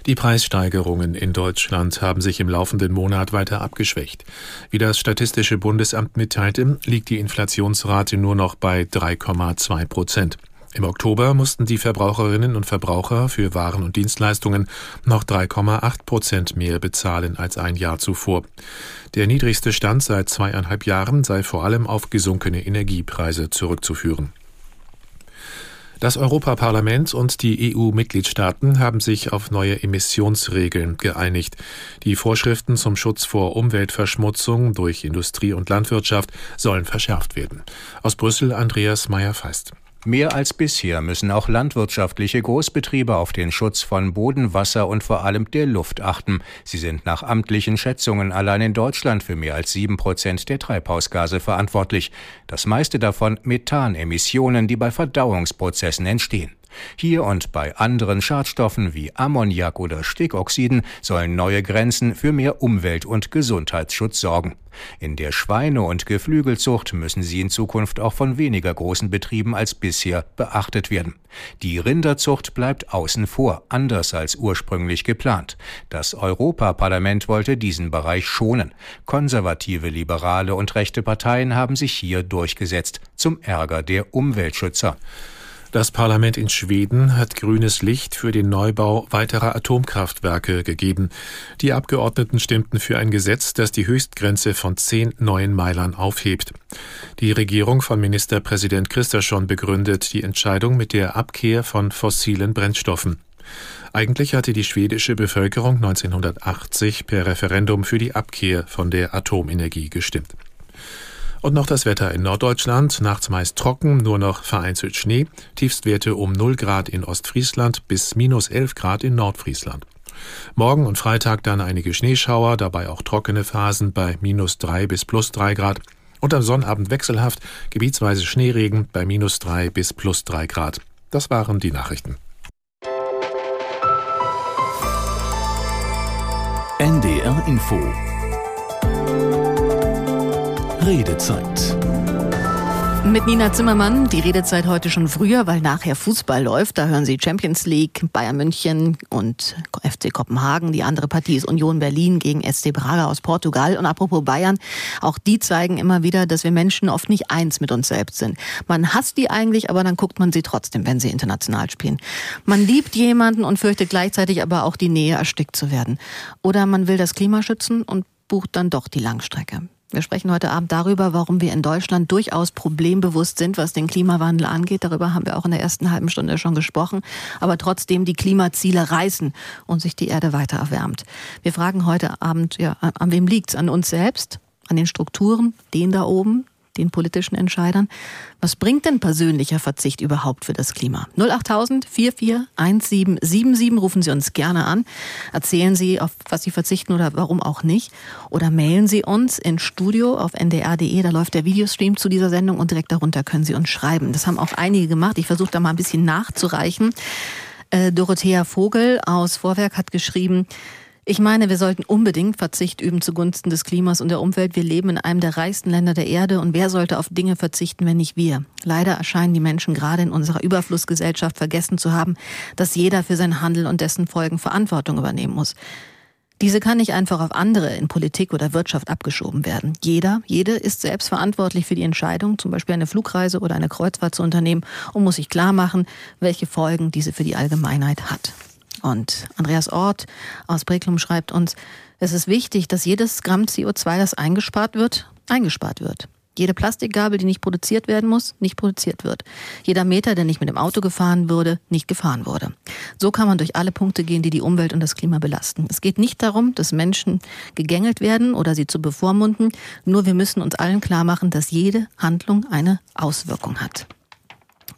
Die Preissteigerungen in Deutschland haben sich im laufenden Monat weiter abgeschwächt. Wie das Statistische Bundesamt mitteilte, liegt die Inflationsrate nur noch bei 3,2 Prozent. Im Oktober mussten die Verbraucherinnen und Verbraucher für Waren und Dienstleistungen noch 3,8 Prozent mehr bezahlen als ein Jahr zuvor. Der niedrigste Stand seit zweieinhalb Jahren sei vor allem auf gesunkene Energiepreise zurückzuführen. Das Europaparlament und die EU-Mitgliedstaaten haben sich auf neue Emissionsregeln geeinigt. Die Vorschriften zum Schutz vor Umweltverschmutzung durch Industrie und Landwirtschaft sollen verschärft werden. Aus Brüssel Andreas Meyer-Feist. Mehr als bisher müssen auch landwirtschaftliche Großbetriebe auf den Schutz von Boden, Wasser und vor allem der Luft achten. Sie sind nach amtlichen Schätzungen allein in Deutschland für mehr als sieben Prozent der Treibhausgase verantwortlich. Das meiste davon Methanemissionen, die bei Verdauungsprozessen entstehen. Hier und bei anderen Schadstoffen wie Ammoniak oder Stickoxiden sollen neue Grenzen für mehr Umwelt- und Gesundheitsschutz sorgen. In der Schweine- und Geflügelzucht müssen sie in Zukunft auch von weniger großen Betrieben als bisher beachtet werden. Die Rinderzucht bleibt außen vor, anders als ursprünglich geplant. Das Europaparlament wollte diesen Bereich schonen. Konservative, liberale und rechte Parteien haben sich hier durchgesetzt, zum Ärger der Umweltschützer. Das Parlament in Schweden hat grünes Licht für den Neubau weiterer Atomkraftwerke gegeben. Die Abgeordneten stimmten für ein Gesetz, das die Höchstgrenze von zehn neuen Meilern aufhebt. Die Regierung von Ministerpräsident Christensen begründet die Entscheidung mit der Abkehr von fossilen Brennstoffen. Eigentlich hatte die schwedische Bevölkerung 1980 per Referendum für die Abkehr von der Atomenergie gestimmt. Und noch das Wetter in Norddeutschland. Nachts meist trocken, nur noch vereinzelt Schnee. Tiefstwerte um 0 Grad in Ostfriesland bis minus 11 Grad in Nordfriesland. Morgen und Freitag dann einige Schneeschauer, dabei auch trockene Phasen bei minus 3 bis plus 3 Grad. Und am Sonnabend wechselhaft, gebietsweise Schneeregen bei minus 3 bis plus 3 Grad. Das waren die Nachrichten. NDR Info Redezeit. Mit Nina Zimmermann, die Redezeit heute schon früher, weil nachher Fußball läuft. Da hören Sie Champions League, Bayern München und FC Kopenhagen. Die andere Partie ist Union Berlin gegen SC Braga aus Portugal. Und apropos Bayern, auch die zeigen immer wieder, dass wir Menschen oft nicht eins mit uns selbst sind. Man hasst die eigentlich, aber dann guckt man sie trotzdem, wenn sie international spielen. Man liebt jemanden und fürchtet gleichzeitig aber auch die Nähe, erstickt zu werden. Oder man will das Klima schützen und bucht dann doch die Langstrecke. Wir sprechen heute Abend darüber, warum wir in Deutschland durchaus problembewusst sind, was den Klimawandel angeht. Darüber haben wir auch in der ersten halben Stunde schon gesprochen. Aber trotzdem die Klimaziele reißen und sich die Erde weiter erwärmt. Wir fragen heute Abend, ja, an wem liegt's? An uns selbst? An den Strukturen? Den da oben? Den politischen Entscheidern. Was bringt denn persönlicher Verzicht überhaupt für das Klima? 08000 441777 rufen Sie uns gerne an. Erzählen Sie, auf was Sie verzichten oder warum auch nicht. Oder mailen Sie uns ins Studio auf ndr.de. Da läuft der Videostream zu dieser Sendung und direkt darunter können Sie uns schreiben. Das haben auch einige gemacht. Ich versuche da mal ein bisschen nachzureichen. Äh, Dorothea Vogel aus Vorwerk hat geschrieben, ich meine, wir sollten unbedingt Verzicht üben zugunsten des Klimas und der Umwelt. Wir leben in einem der reichsten Länder der Erde und wer sollte auf Dinge verzichten, wenn nicht wir? Leider erscheinen die Menschen gerade in unserer Überflussgesellschaft vergessen zu haben, dass jeder für sein Handeln und dessen Folgen Verantwortung übernehmen muss. Diese kann nicht einfach auf andere in Politik oder Wirtschaft abgeschoben werden. Jeder, jede ist selbst verantwortlich für die Entscheidung, zum Beispiel eine Flugreise oder eine Kreuzfahrt zu unternehmen und muss sich klar machen, welche Folgen diese für die Allgemeinheit hat. Und Andreas Ort aus Breklum schreibt uns, es ist wichtig, dass jedes Gramm CO2, das eingespart wird, eingespart wird. Jede Plastikgabel, die nicht produziert werden muss, nicht produziert wird. Jeder Meter, der nicht mit dem Auto gefahren würde, nicht gefahren wurde. So kann man durch alle Punkte gehen, die die Umwelt und das Klima belasten. Es geht nicht darum, dass Menschen gegängelt werden oder sie zu bevormunden. Nur wir müssen uns allen klar machen, dass jede Handlung eine Auswirkung hat.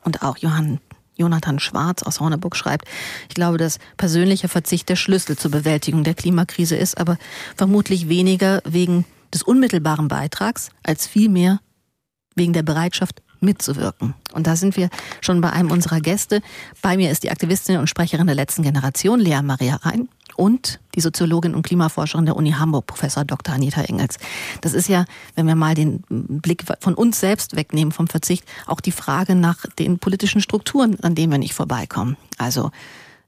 Und auch Johann Jonathan Schwarz aus Horneburg schreibt, ich glaube, dass persönlicher Verzicht der Schlüssel zur Bewältigung der Klimakrise ist, aber vermutlich weniger wegen des unmittelbaren Beitrags als vielmehr wegen der Bereitschaft mitzuwirken. Und da sind wir schon bei einem unserer Gäste. Bei mir ist die Aktivistin und Sprecherin der letzten Generation, Lea Maria Rhein und die Soziologin und Klimaforscherin der Uni Hamburg, Professor Dr. Anita Engels. Das ist ja, wenn wir mal den Blick von uns selbst wegnehmen vom Verzicht, auch die Frage nach den politischen Strukturen, an denen wir nicht vorbeikommen. Also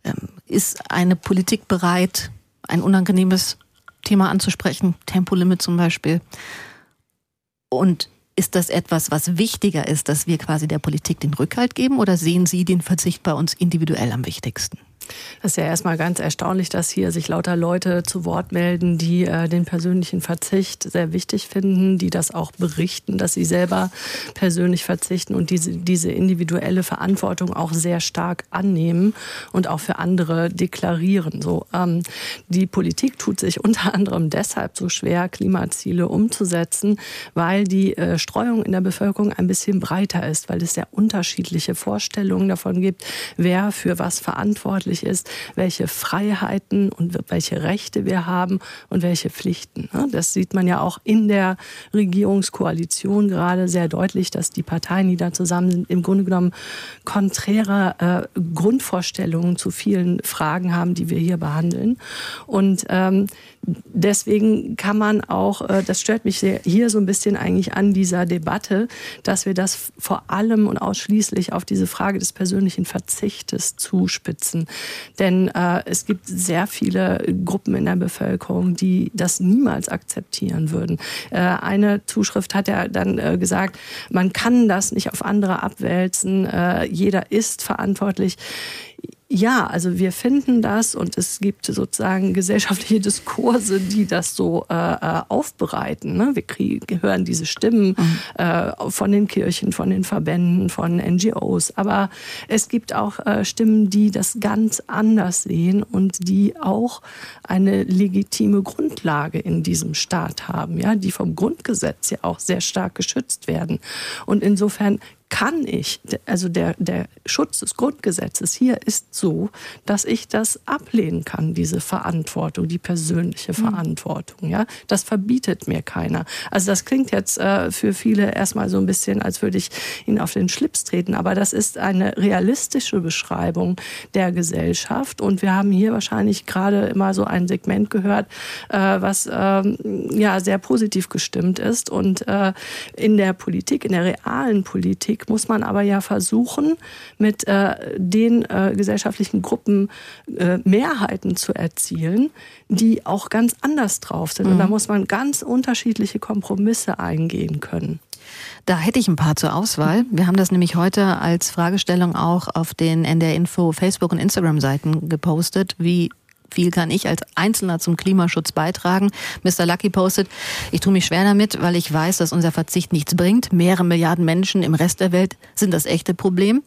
ähm, ist eine Politik bereit, ein unangenehmes Thema anzusprechen, Tempolimit zum Beispiel? Und ist das etwas, was wichtiger ist, dass wir quasi der Politik den Rückhalt geben oder sehen Sie den Verzicht bei uns individuell am wichtigsten? Das ist ja erstmal ganz erstaunlich, dass hier sich lauter Leute zu Wort melden, die äh, den persönlichen Verzicht sehr wichtig finden, die das auch berichten, dass sie selber persönlich verzichten und diese, diese individuelle Verantwortung auch sehr stark annehmen und auch für andere deklarieren. So, ähm, die Politik tut sich unter anderem deshalb so schwer, Klimaziele umzusetzen, weil die äh, Streuung in der Bevölkerung ein bisschen breiter ist, weil es sehr unterschiedliche Vorstellungen davon gibt, wer für was verantwortlich möglich ist, welche Freiheiten und welche Rechte wir haben und welche Pflichten. Das sieht man ja auch in der Regierungskoalition gerade sehr deutlich, dass die Parteien, die da zusammen sind, im Grunde genommen konträre äh, Grundvorstellungen zu vielen Fragen haben, die wir hier behandeln. Und ähm, deswegen kann man auch, äh, das stört mich sehr, hier so ein bisschen eigentlich an dieser Debatte, dass wir das vor allem und ausschließlich auf diese Frage des persönlichen Verzichtes zuspitzen. Denn äh, es gibt sehr viele Gruppen in der Bevölkerung, die das niemals akzeptieren würden. Äh, eine Zuschrift hat ja dann äh, gesagt, man kann das nicht auf andere abwälzen, äh, jeder ist verantwortlich. Ja, also wir finden das und es gibt sozusagen gesellschaftliche Diskurse, die das so äh, äh aufbereiten. Ne? Wir kriegen, hören diese Stimmen mhm. äh, von den Kirchen, von den Verbänden, von NGOs. Aber es gibt auch äh, Stimmen, die das ganz anders sehen und die auch eine legitime Grundlage in diesem Staat haben, ja, die vom Grundgesetz ja auch sehr stark geschützt werden. Und insofern kann ich, also der, der Schutz des Grundgesetzes hier ist so, dass ich das ablehnen kann, diese Verantwortung, die persönliche hm. Verantwortung. Ja, das verbietet mir keiner. Also das klingt jetzt äh, für viele erstmal so ein bisschen, als würde ich ihnen auf den Schlips treten, aber das ist eine realistische Beschreibung der Gesellschaft und wir haben hier wahrscheinlich gerade immer so ein Segment gehört, äh, was ähm, ja sehr positiv gestimmt ist und äh, in der Politik, in der realen Politik Politik muss man aber ja versuchen, mit äh, den äh, gesellschaftlichen Gruppen äh, Mehrheiten zu erzielen, die auch ganz anders drauf sind. Mhm. Und da muss man ganz unterschiedliche Kompromisse eingehen können. Da hätte ich ein paar zur Auswahl. Wir haben das nämlich heute als Fragestellung auch auf den NDR Info Facebook und Instagram Seiten gepostet, wie viel kann ich als Einzelner zum Klimaschutz beitragen? Mr. Lucky postet, ich tue mich schwer damit, weil ich weiß, dass unser Verzicht nichts bringt. Mehrere Milliarden Menschen im Rest der Welt sind das echte Problem.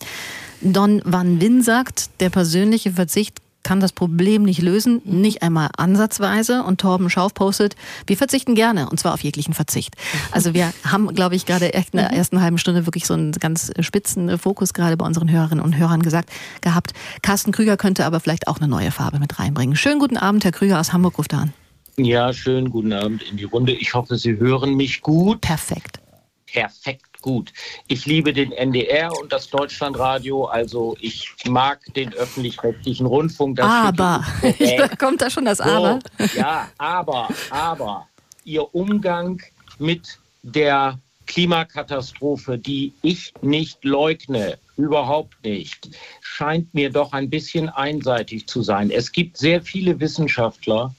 Don Van Win sagt, der persönliche Verzicht kann das Problem nicht lösen, nicht einmal ansatzweise. Und Torben Schauf postet, wir verzichten gerne, und zwar auf jeglichen Verzicht. Also wir haben, glaube ich, gerade echt in der ersten halben Stunde wirklich so einen ganz spitzen Fokus gerade bei unseren Hörerinnen und Hörern gesagt gehabt. Carsten Krüger könnte aber vielleicht auch eine neue Farbe mit reinbringen. Schönen guten Abend, Herr Krüger aus Hamburg ruft an. Ja, schönen guten Abend in die Runde. Ich hoffe, Sie hören mich gut. Perfekt. Perfekt gut. Ich liebe den NDR und das Deutschlandradio, also ich mag den öffentlich-rechtlichen Rundfunk. aber, kommt da schon das so, Aber? Ja, aber, aber, Ihr Umgang mit der Klimakatastrophe, die ich nicht leugne, überhaupt nicht, scheint mir doch ein bisschen einseitig zu sein. Es gibt sehr viele Wissenschaftler,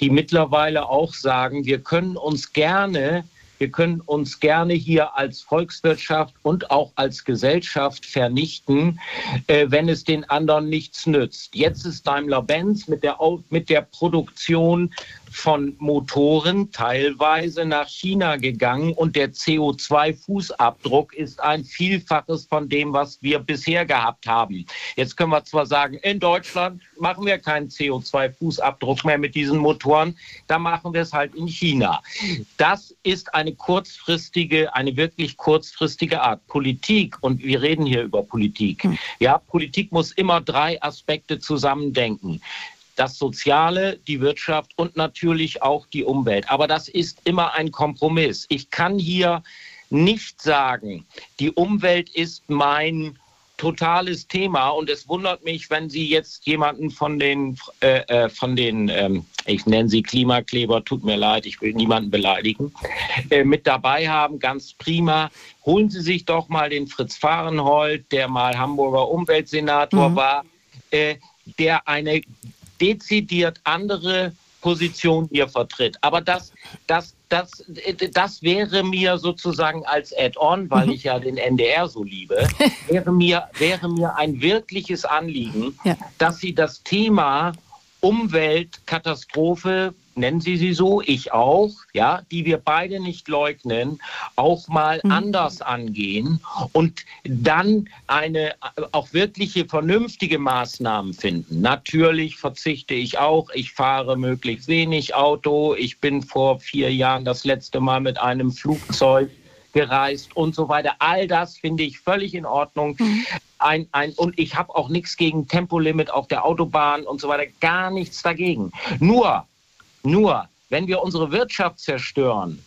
die mittlerweile auch sagen, wir können uns gerne wir können uns gerne hier als Volkswirtschaft und auch als Gesellschaft vernichten, äh, wenn es den anderen nichts nützt. Jetzt ist Daimler-Benz mit der, mit der Produktion von Motoren teilweise nach China gegangen und der CO2-Fußabdruck ist ein Vielfaches von dem, was wir bisher gehabt haben. Jetzt können wir zwar sagen, in Deutschland machen wir keinen CO2-Fußabdruck mehr mit diesen Motoren, da machen wir es halt in China. Das ist eine kurzfristige, eine wirklich kurzfristige Art Politik und wir reden hier über Politik. Hm. Ja, Politik muss immer drei Aspekte zusammendenken das Soziale, die Wirtschaft und natürlich auch die Umwelt. Aber das ist immer ein Kompromiss. Ich kann hier nicht sagen, die Umwelt ist mein totales Thema und es wundert mich, wenn Sie jetzt jemanden von den, äh, äh, von den ähm, ich nenne sie Klimakleber, tut mir leid, ich will niemanden beleidigen, äh, mit dabei haben, ganz prima. Holen Sie sich doch mal den Fritz Fahrenhold, der mal Hamburger Umweltsenator mhm. war, äh, der eine dezidiert andere Position hier vertritt. Aber das, das, das, das wäre mir sozusagen als Add-on, weil mhm. ich ja den NDR so liebe, wäre mir, wäre mir ein wirkliches Anliegen, ja. dass Sie das Thema Umweltkatastrophe nennen Sie sie so, ich auch, ja, die wir beide nicht leugnen, auch mal mhm. anders angehen und dann eine auch wirkliche vernünftige Maßnahmen finden. Natürlich verzichte ich auch, ich fahre möglichst wenig Auto, ich bin vor vier Jahren das letzte Mal mit einem Flugzeug gereist und so weiter. All das finde ich völlig in Ordnung. Mhm. Ein, ein, und ich habe auch nichts gegen Tempolimit auf der Autobahn und so weiter, gar nichts dagegen. Nur nur, wenn wir unsere Wirtschaft zerstören,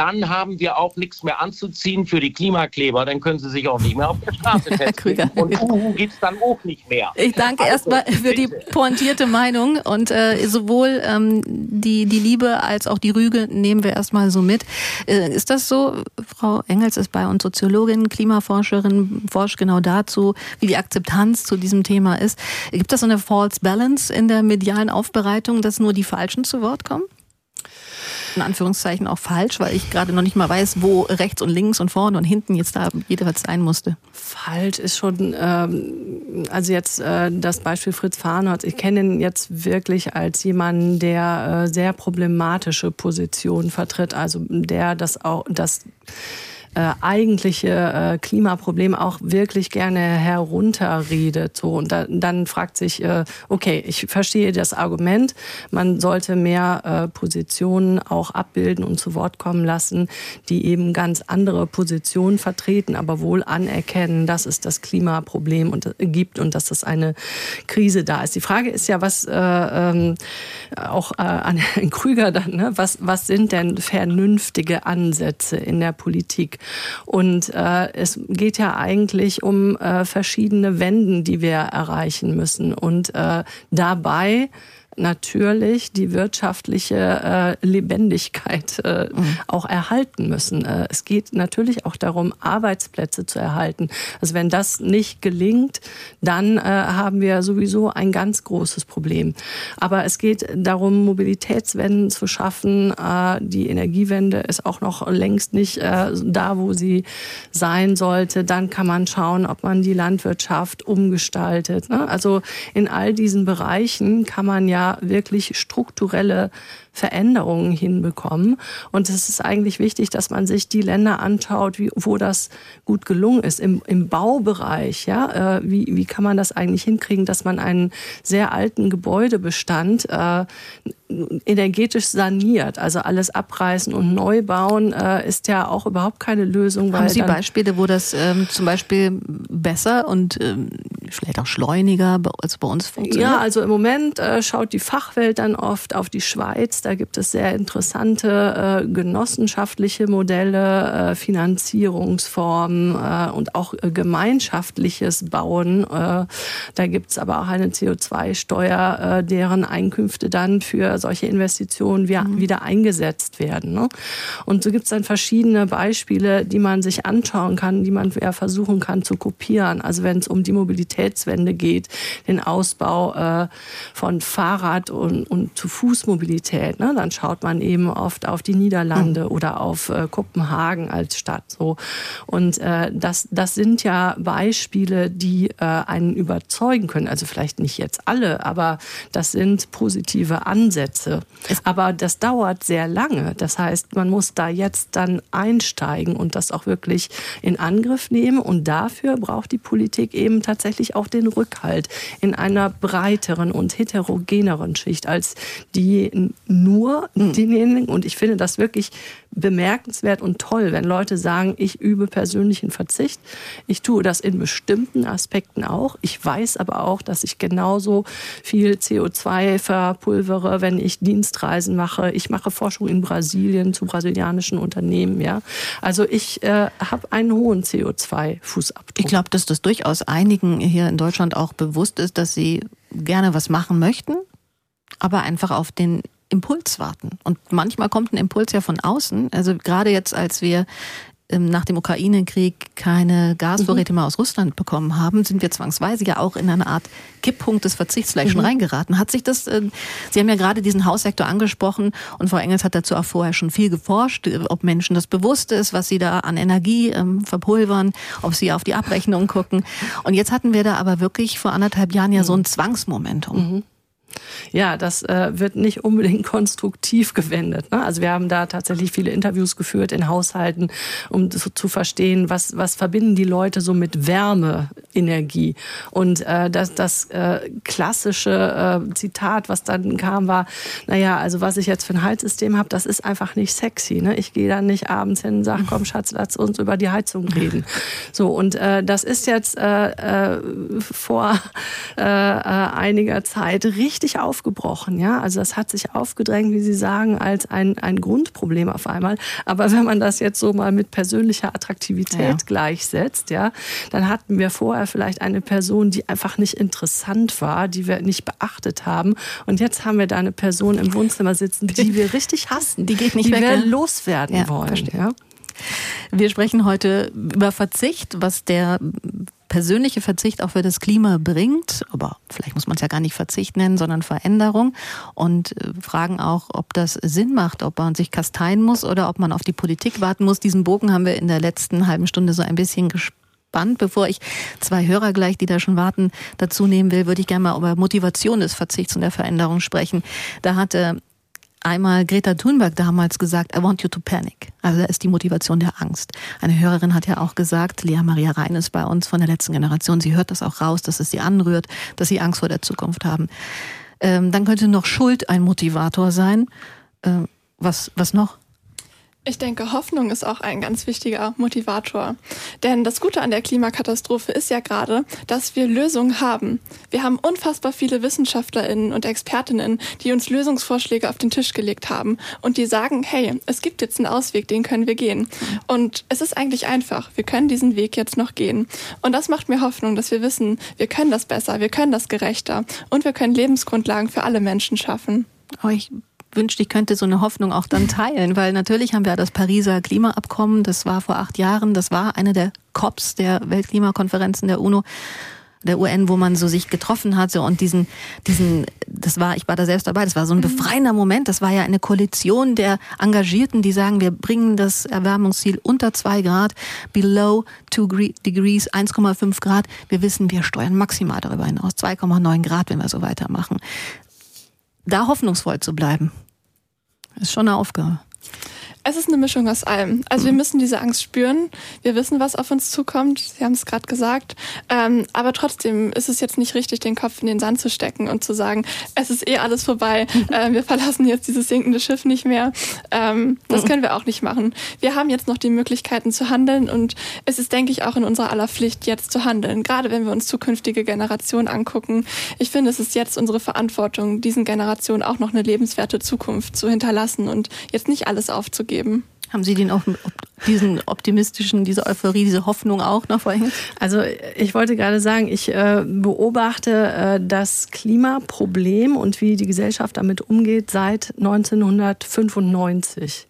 dann haben wir auch nichts mehr anzuziehen für die Klimakleber. Dann können sie sich auch nicht mehr auf der Straße festlegen. Und Uhu gibt es dann auch nicht mehr. Ich danke also, erstmal für die pointierte Meinung und äh, sowohl ähm, die, die Liebe als auch die Rüge nehmen wir erstmal so mit. Äh, ist das so? Frau Engels ist bei uns Soziologin, Klimaforscherin, forscht genau dazu, wie die Akzeptanz zu diesem Thema ist. Gibt es so eine False Balance in der medialen Aufbereitung, dass nur die Falschen zu Wort kommen? In Anführungszeichen auch falsch, weil ich gerade noch nicht mal weiß, wo rechts und links und vorne und hinten jetzt da jeweils sein musste. Falsch ist schon, ähm, also jetzt äh, das Beispiel Fritz Farnert, ich kenne ihn jetzt wirklich als jemanden, der äh, sehr problematische Positionen vertritt, also der das auch, das äh, eigentliche äh, Klimaproblem auch wirklich gerne herunterredet. So und da, dann fragt sich, äh, okay, ich verstehe das Argument, man sollte mehr äh, Positionen auch abbilden und zu Wort kommen lassen, die eben ganz andere Positionen vertreten, aber wohl anerkennen, dass es das Klimaproblem und, äh, gibt und dass das eine Krise da ist. Die Frage ist ja, was äh, ähm, auch äh, an Herrn Krüger dann, ne? was, was sind denn vernünftige Ansätze in der Politik? Und äh, es geht ja eigentlich um äh, verschiedene Wenden, die wir erreichen müssen. Und äh, dabei natürlich die wirtschaftliche äh, Lebendigkeit äh, mhm. auch erhalten müssen. Äh, es geht natürlich auch darum, Arbeitsplätze zu erhalten. Also wenn das nicht gelingt, dann äh, haben wir sowieso ein ganz großes Problem. Aber es geht darum, Mobilitätswenden zu schaffen. Äh, die Energiewende ist auch noch längst nicht äh, da, wo sie sein sollte. Dann kann man schauen, ob man die Landwirtschaft umgestaltet. Ne? Also in all diesen Bereichen kann man ja wirklich strukturelle Veränderungen hinbekommen. Und es ist eigentlich wichtig, dass man sich die Länder anschaut, wie, wo das gut gelungen ist. Im, im Baubereich, ja, äh, wie, wie kann man das eigentlich hinkriegen, dass man einen sehr alten Gebäudebestand äh, energetisch saniert. Also alles abreißen und neu bauen äh, ist ja auch überhaupt keine Lösung. Haben Sie Beispiele, wo das ähm, zum Beispiel besser und ähm, vielleicht auch schleuniger als bei uns funktioniert? Ja, also im Moment äh, schaut die Fachwelt dann oft auf die Schweiz. Da gibt es sehr interessante äh, genossenschaftliche Modelle, äh, Finanzierungsformen äh, und auch äh, gemeinschaftliches Bauen. Äh, da gibt es aber auch eine CO2-Steuer, äh, deren Einkünfte dann für solche Investitionen wieder, mhm. wieder eingesetzt werden. Ne? Und so gibt es dann verschiedene Beispiele, die man sich anschauen kann, die man versuchen kann zu kopieren. Also wenn es um die Mobilitätswende geht, den Ausbau von Fahrrad- und, und zu Fußmobilität, ne? dann schaut man eben oft auf die Niederlande mhm. oder auf äh, Kopenhagen als Stadt. So. Und äh, das, das sind ja Beispiele, die äh, einen überzeugen können. Also vielleicht nicht jetzt alle, aber das sind positive Ansätze Ansätze. Aber das dauert sehr lange. Das heißt, man muss da jetzt dann einsteigen und das auch wirklich in Angriff nehmen. Und dafür braucht die Politik eben tatsächlich auch den Rückhalt in einer breiteren und heterogeneren Schicht als die nur hm. diejenigen. Und ich finde das wirklich bemerkenswert und toll, wenn Leute sagen, ich übe persönlichen Verzicht. Ich tue das in bestimmten Aspekten auch. Ich weiß aber auch, dass ich genauso viel CO2 verpulvere, wenn ich Dienstreisen mache. Ich mache Forschung in Brasilien zu brasilianischen Unternehmen. Ja, also ich äh, habe einen hohen CO2-Fußabdruck. Ich glaube, dass das durchaus einigen hier in Deutschland auch bewusst ist, dass sie gerne was machen möchten, aber einfach auf den Impuls warten. Und manchmal kommt ein Impuls ja von außen. Also gerade jetzt, als wir ähm, nach dem Ukraine-Krieg keine Gasvorräte mhm. mehr aus Russland bekommen haben, sind wir zwangsweise ja auch in eine Art Kipppunkt des Verzichts vielleicht mhm. schon reingeraten. Hat sich das, äh, Sie haben ja gerade diesen Haussektor angesprochen und Frau Engels hat dazu auch vorher schon viel geforscht, äh, ob Menschen das bewusst ist, was sie da an Energie ähm, verpulvern, ob sie auf die Abrechnung gucken. Und jetzt hatten wir da aber wirklich vor anderthalb Jahren ja so ein Zwangsmomentum. Ja, das äh, wird nicht unbedingt konstruktiv gewendet. Ne? Also wir haben da tatsächlich viele Interviews geführt in Haushalten, um zu, zu verstehen, was, was verbinden die Leute so mit Wärme Energie. Und äh, das, das äh, klassische äh, Zitat, was dann kam, war, naja, also was ich jetzt für ein Heizsystem habe, das ist einfach nicht sexy. Ne? Ich gehe dann nicht abends hin und sage, komm Schatz, lass uns über die Heizung reden. So, und äh, das ist jetzt äh, äh, vor äh, äh, einiger Zeit richtig aufgebrochen. Ja? Also das hat sich aufgedrängt, wie Sie sagen, als ein, ein Grundproblem auf einmal. Aber wenn man das jetzt so mal mit persönlicher Attraktivität ja. gleichsetzt, ja, dann hatten wir vorher vielleicht eine Person, die einfach nicht interessant war, die wir nicht beachtet haben. Und jetzt haben wir da eine Person im Wohnzimmer sitzen, die wir richtig hassen, die geht nicht die weg, wir ja? loswerden Ja, wollen. verstehe. Ja? Wir sprechen heute über Verzicht, was der persönliche Verzicht auch für das Klima bringt. Aber vielleicht muss man es ja gar nicht Verzicht nennen, sondern Veränderung. Und äh, fragen auch, ob das Sinn macht, ob man sich kasteien muss oder ob man auf die Politik warten muss. Diesen Bogen haben wir in der letzten halben Stunde so ein bisschen gespannt. Bevor ich zwei Hörer gleich, die da schon warten, dazu nehmen will, würde ich gerne mal über Motivation des Verzichts und der Veränderung sprechen. Da hatte einmal Greta Thunberg damals gesagt, I want you to panic. Also da ist die Motivation der Angst. Eine Hörerin hat ja auch gesagt, Lea Maria Rein ist bei uns von der letzten Generation, sie hört das auch raus, dass es sie anrührt, dass sie Angst vor der Zukunft haben. Ähm, dann könnte noch Schuld ein Motivator sein. Ähm, was, was noch? Ich denke, Hoffnung ist auch ein ganz wichtiger Motivator. Denn das Gute an der Klimakatastrophe ist ja gerade, dass wir Lösungen haben. Wir haben unfassbar viele Wissenschaftlerinnen und Expertinnen, die uns Lösungsvorschläge auf den Tisch gelegt haben und die sagen, hey, es gibt jetzt einen Ausweg, den können wir gehen. Und es ist eigentlich einfach. Wir können diesen Weg jetzt noch gehen. Und das macht mir Hoffnung, dass wir wissen, wir können das besser, wir können das gerechter und wir können Lebensgrundlagen für alle Menschen schaffen. Oh, ich wünschte, ich könnte so eine Hoffnung auch dann teilen, weil natürlich haben wir das Pariser Klimaabkommen, das war vor acht Jahren, das war eine der COPs der Weltklimakonferenzen der UNO der UN, wo man so sich getroffen hatte und diesen, diesen, das war, ich war da selbst dabei, das war so ein befreiender Moment. Das war ja eine Koalition der Engagierten, die sagen, wir bringen das Erwärmungsziel unter zwei Grad, below two degrees, 1,5 Grad. Wir wissen, wir steuern maximal darüber hinaus, 2,9 Grad, wenn wir so weitermachen da hoffnungsvoll zu bleiben, ist schon eine Aufgabe. Es ist eine Mischung aus allem. Also wir müssen diese Angst spüren. Wir wissen, was auf uns zukommt. Sie haben es gerade gesagt. Ähm, aber trotzdem ist es jetzt nicht richtig, den Kopf in den Sand zu stecken und zu sagen, es ist eh alles vorbei. Äh, wir verlassen jetzt dieses sinkende Schiff nicht mehr. Ähm, das können wir auch nicht machen. Wir haben jetzt noch die Möglichkeiten zu handeln und es ist, denke ich, auch in unserer aller Pflicht, jetzt zu handeln. Gerade wenn wir uns zukünftige Generationen angucken. Ich finde, es ist jetzt unsere Verantwortung, diesen Generationen auch noch eine lebenswerte Zukunft zu hinterlassen und jetzt nicht alles aufzugeben geben. Haben Sie den auch, diesen optimistischen, diese Euphorie, diese Hoffnung auch noch vorhin? Also ich wollte gerade sagen, ich äh, beobachte äh, das Klimaproblem und wie die Gesellschaft damit umgeht seit 1995.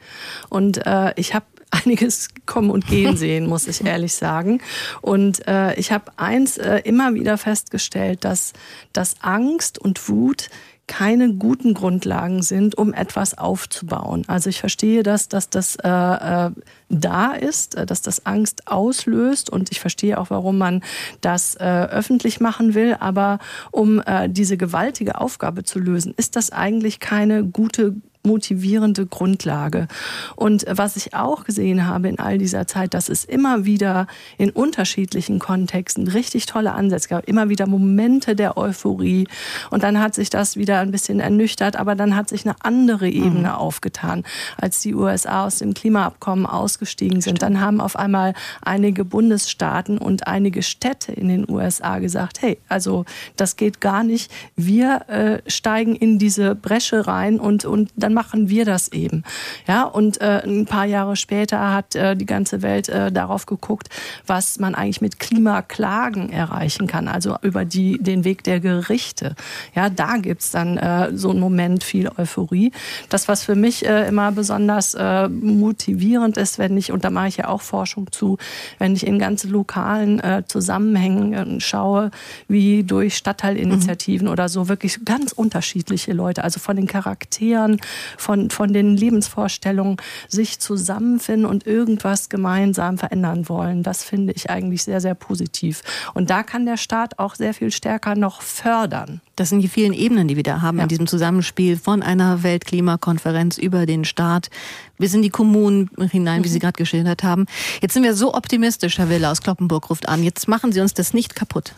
Und äh, ich habe einiges kommen und gehen sehen, muss ich ehrlich sagen. Und äh, ich habe eins äh, immer wieder festgestellt, dass, dass Angst und Wut keine guten Grundlagen sind, um etwas aufzubauen. Also ich verstehe das, dass das äh, äh, da ist, äh, dass das Angst auslöst und ich verstehe auch, warum man das äh, öffentlich machen will. Aber um äh, diese gewaltige Aufgabe zu lösen, ist das eigentlich keine gute motivierende Grundlage. Und was ich auch gesehen habe in all dieser Zeit, dass es immer wieder in unterschiedlichen Kontexten richtig tolle Ansätze gab, immer wieder Momente der Euphorie. Und dann hat sich das wieder ein bisschen ernüchtert, aber dann hat sich eine andere Ebene mhm. aufgetan. Als die USA aus dem Klimaabkommen ausgestiegen sind, dann haben auf einmal einige Bundesstaaten und einige Städte in den USA gesagt, hey, also das geht gar nicht. Wir äh, steigen in diese Bresche rein und, und dann dann machen wir das eben. Ja, und äh, ein paar Jahre später hat äh, die ganze Welt äh, darauf geguckt, was man eigentlich mit Klimaklagen erreichen kann, also über die, den Weg der Gerichte. Ja, da gibt's dann äh, so einen Moment viel Euphorie. Das, was für mich äh, immer besonders äh, motivierend ist, wenn ich, und da mache ich ja auch Forschung zu, wenn ich in ganz lokalen äh, Zusammenhängen äh, schaue, wie durch Stadtteilinitiativen mhm. oder so wirklich ganz unterschiedliche Leute, also von den Charakteren von, von den Lebensvorstellungen sich zusammenfinden und irgendwas gemeinsam verändern wollen. Das finde ich eigentlich sehr, sehr positiv. Und da kann der Staat auch sehr viel stärker noch fördern. Das sind die vielen Ebenen, die wir da haben ja. in diesem Zusammenspiel von einer Weltklimakonferenz über den Staat bis in die Kommunen hinein, wie Sie mhm. gerade geschildert haben. Jetzt sind wir so optimistisch, Herr Wille aus Kloppenburg ruft an. Jetzt machen Sie uns das nicht kaputt.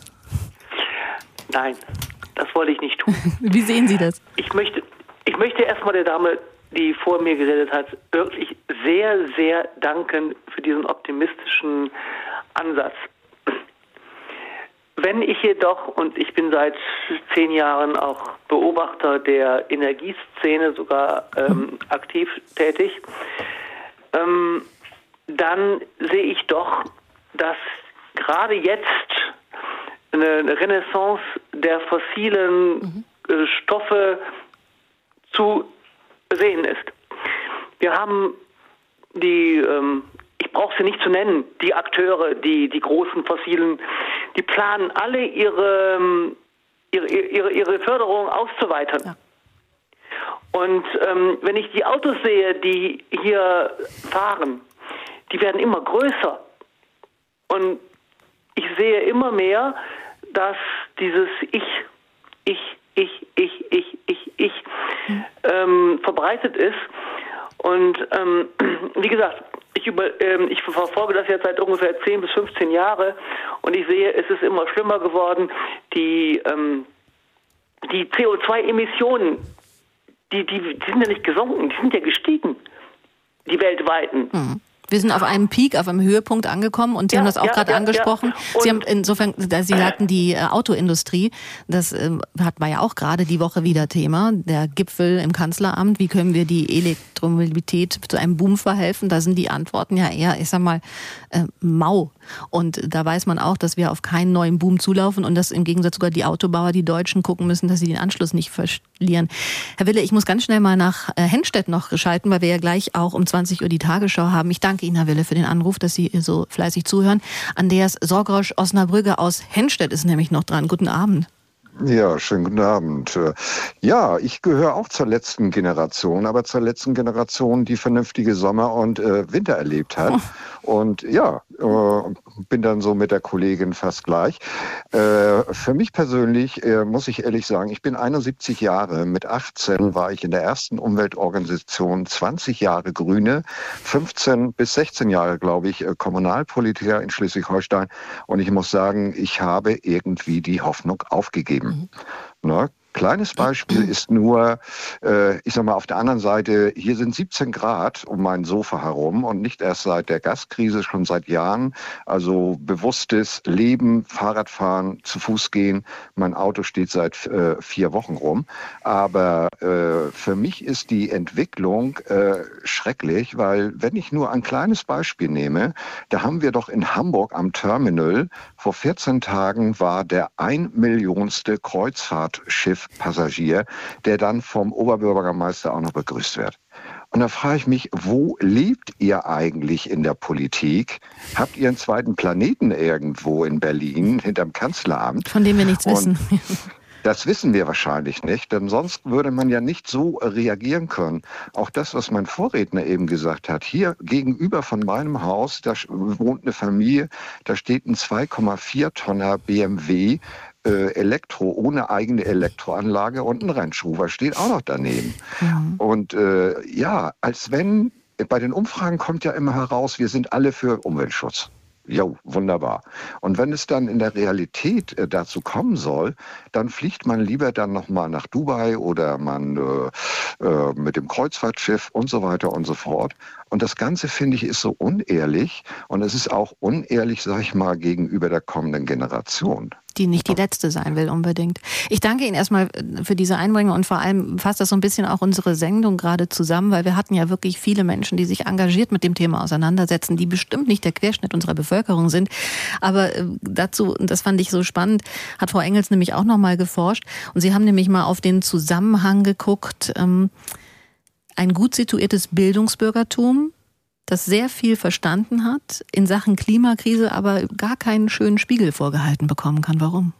Nein, das wollte ich nicht tun. Wie sehen Sie das? Ich möchte, ich möchte erstmal der Dame, die vor mir geredet hat, wirklich sehr, sehr danken für diesen optimistischen Ansatz. Wenn ich jedoch, und ich bin seit zehn Jahren auch Beobachter der Energieszene, sogar ähm, aktiv tätig, ähm, dann sehe ich doch, dass gerade jetzt eine Renaissance der fossilen mhm. Äh, Stoffe zu sehen ist. Wir haben die, ähm, ich brauche sie nicht zu nennen, die Akteure, die, die großen fossilen, die planen alle ihre, ähm, ihre, ihre, ihre Förderung auszuweitern. Ja. Und ähm, wenn ich die Autos sehe, die hier fahren, die werden immer größer. Und ich sehe immer mehr, dass dieses Ich, Ich, Ich, Ich, Ich, Ich, Ich ähm, verbreitet ist. Und ähm, wie gesagt, ich, über, ähm, ich verfolge das jetzt seit ungefähr 10 bis 15 Jahren und ich sehe, es ist immer schlimmer geworden. Die, ähm, die CO2-Emissionen, die, die, die sind ja nicht gesunken, die sind ja gestiegen, die weltweiten. Mhm. Wir sind auf einem Peak, auf einem Höhepunkt angekommen und Sie ja, haben das auch ja, gerade ja, angesprochen. Sie haben insofern, Sie sagten, die äh, Autoindustrie, das äh, hat war ja auch gerade die Woche wieder Thema, der Gipfel im Kanzleramt. Wie können wir die Elektromobilität zu einem Boom verhelfen? Da sind die Antworten ja eher, ich sag mal, äh, mau. Und da weiß man auch, dass wir auf keinen neuen Boom zulaufen und dass im Gegensatz sogar die Autobauer, die Deutschen, gucken müssen, dass sie den Anschluss nicht verlieren. Herr Wille, ich muss ganz schnell mal nach äh, Hennstedt noch geschalten, weil wir ja gleich auch um 20 Uhr die Tagesschau haben. Ich danke Ihnen, Herr Wille, für den Anruf, dass Sie so fleißig zuhören. Andreas Sorgrosch Osnabrügge aus Hennstedt ist nämlich noch dran. Guten Abend. Ja, schönen guten Abend. Ja, ich gehöre auch zur letzten Generation, aber zur letzten Generation, die vernünftige Sommer und äh, Winter erlebt hat. Oh. Und ja, äh, bin dann so mit der Kollegin fast gleich. Äh, für mich persönlich äh, muss ich ehrlich sagen, ich bin 71 Jahre. Mit 18 war ich in der ersten Umweltorganisation, 20 Jahre Grüne, 15 bis 16 Jahre, glaube ich, äh, Kommunalpolitiker in Schleswig-Holstein. Und ich muss sagen, ich habe irgendwie die Hoffnung aufgegeben. Mhm. Ne? Kleines Beispiel ist nur, äh, ich sag mal, auf der anderen Seite, hier sind 17 Grad um mein Sofa herum und nicht erst seit der Gaskrise, schon seit Jahren. Also bewusstes Leben, Fahrradfahren, zu Fuß gehen. Mein Auto steht seit äh, vier Wochen rum. Aber äh, für mich ist die Entwicklung äh, schrecklich, weil wenn ich nur ein kleines Beispiel nehme, da haben wir doch in Hamburg am Terminal vor 14 Tagen war der ein Millionste Kreuzfahrtschiff Passagier, der dann vom Oberbürgermeister auch noch begrüßt wird. Und da frage ich mich, wo lebt ihr eigentlich in der Politik? Habt ihr einen zweiten Planeten irgendwo in Berlin hinterm Kanzleramt? Von dem wir nichts Und wissen. Das wissen wir wahrscheinlich nicht, denn sonst würde man ja nicht so reagieren können. Auch das, was mein Vorredner eben gesagt hat. Hier gegenüber von meinem Haus, da wohnt eine Familie, da steht ein 2,4 Tonner BMW äh, Elektro, ohne eigene Elektroanlage und ein Rennschufer steht auch noch daneben. Mhm. Und äh, ja, als wenn, bei den Umfragen kommt ja immer heraus, wir sind alle für Umweltschutz. Jo, wunderbar. Und wenn es dann in der Realität äh, dazu kommen soll, dann fliegt man lieber dann nochmal nach Dubai oder man äh, äh, mit dem Kreuzfahrtschiff und so weiter und so fort. Und das Ganze, finde ich, ist so unehrlich und es ist auch unehrlich, sag ich mal, gegenüber der kommenden Generation die nicht die letzte sein will unbedingt. Ich danke Ihnen erstmal für diese Einbringung und vor allem fasst das so ein bisschen auch unsere Sendung gerade zusammen, weil wir hatten ja wirklich viele Menschen, die sich engagiert mit dem Thema auseinandersetzen, die bestimmt nicht der Querschnitt unserer Bevölkerung sind. Aber äh, dazu, das fand ich so spannend, hat Frau Engels nämlich auch nochmal geforscht und Sie haben nämlich mal auf den Zusammenhang geguckt, ähm, ein gut situiertes Bildungsbürgertum, das sehr viel verstanden hat in Sachen Klimakrise, aber gar keinen schönen Spiegel vorgehalten bekommen kann. Warum?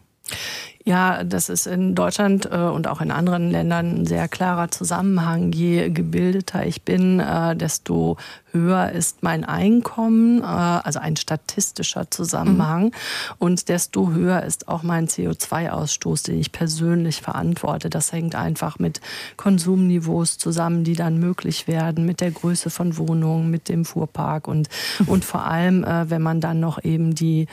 Ja, das ist in Deutschland äh, und auch in anderen Ländern ein sehr klarer Zusammenhang. Je gebildeter ich bin, äh, desto höher ist mein Einkommen, äh, also ein statistischer Zusammenhang. Mhm. Und desto höher ist auch mein CO2-Ausstoß, den ich persönlich verantworte. Das hängt einfach mit Konsumniveaus zusammen, die dann möglich werden, mit der Größe von Wohnungen, mit dem Fuhrpark und, und vor allem, wenn man dann noch eben die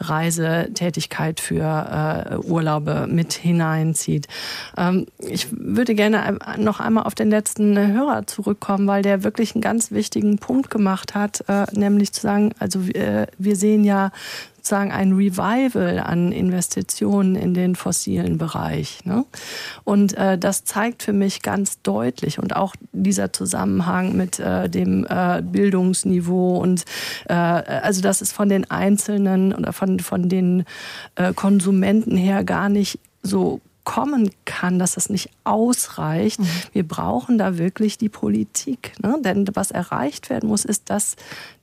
Reisetätigkeit für äh, Urlaube mit hineinzieht. Ähm, ich würde gerne noch einmal auf den letzten Hörer zurückkommen, weil der wirklich einen ganz wichtigen Punkt gemacht hat, äh, nämlich zu sagen, also äh, wir sehen ja sozusagen ein Revival an Investitionen in den fossilen Bereich. Ne? Und äh, das zeigt für mich ganz deutlich und auch dieser Zusammenhang mit äh, dem äh, Bildungsniveau und äh, also das ist von den Einzelnen oder von, von den äh, Konsumenten her gar nicht so kommen kann, dass das nicht ausreicht. Mhm. Wir brauchen da wirklich die Politik. Ne? Denn was erreicht werden muss, ist, dass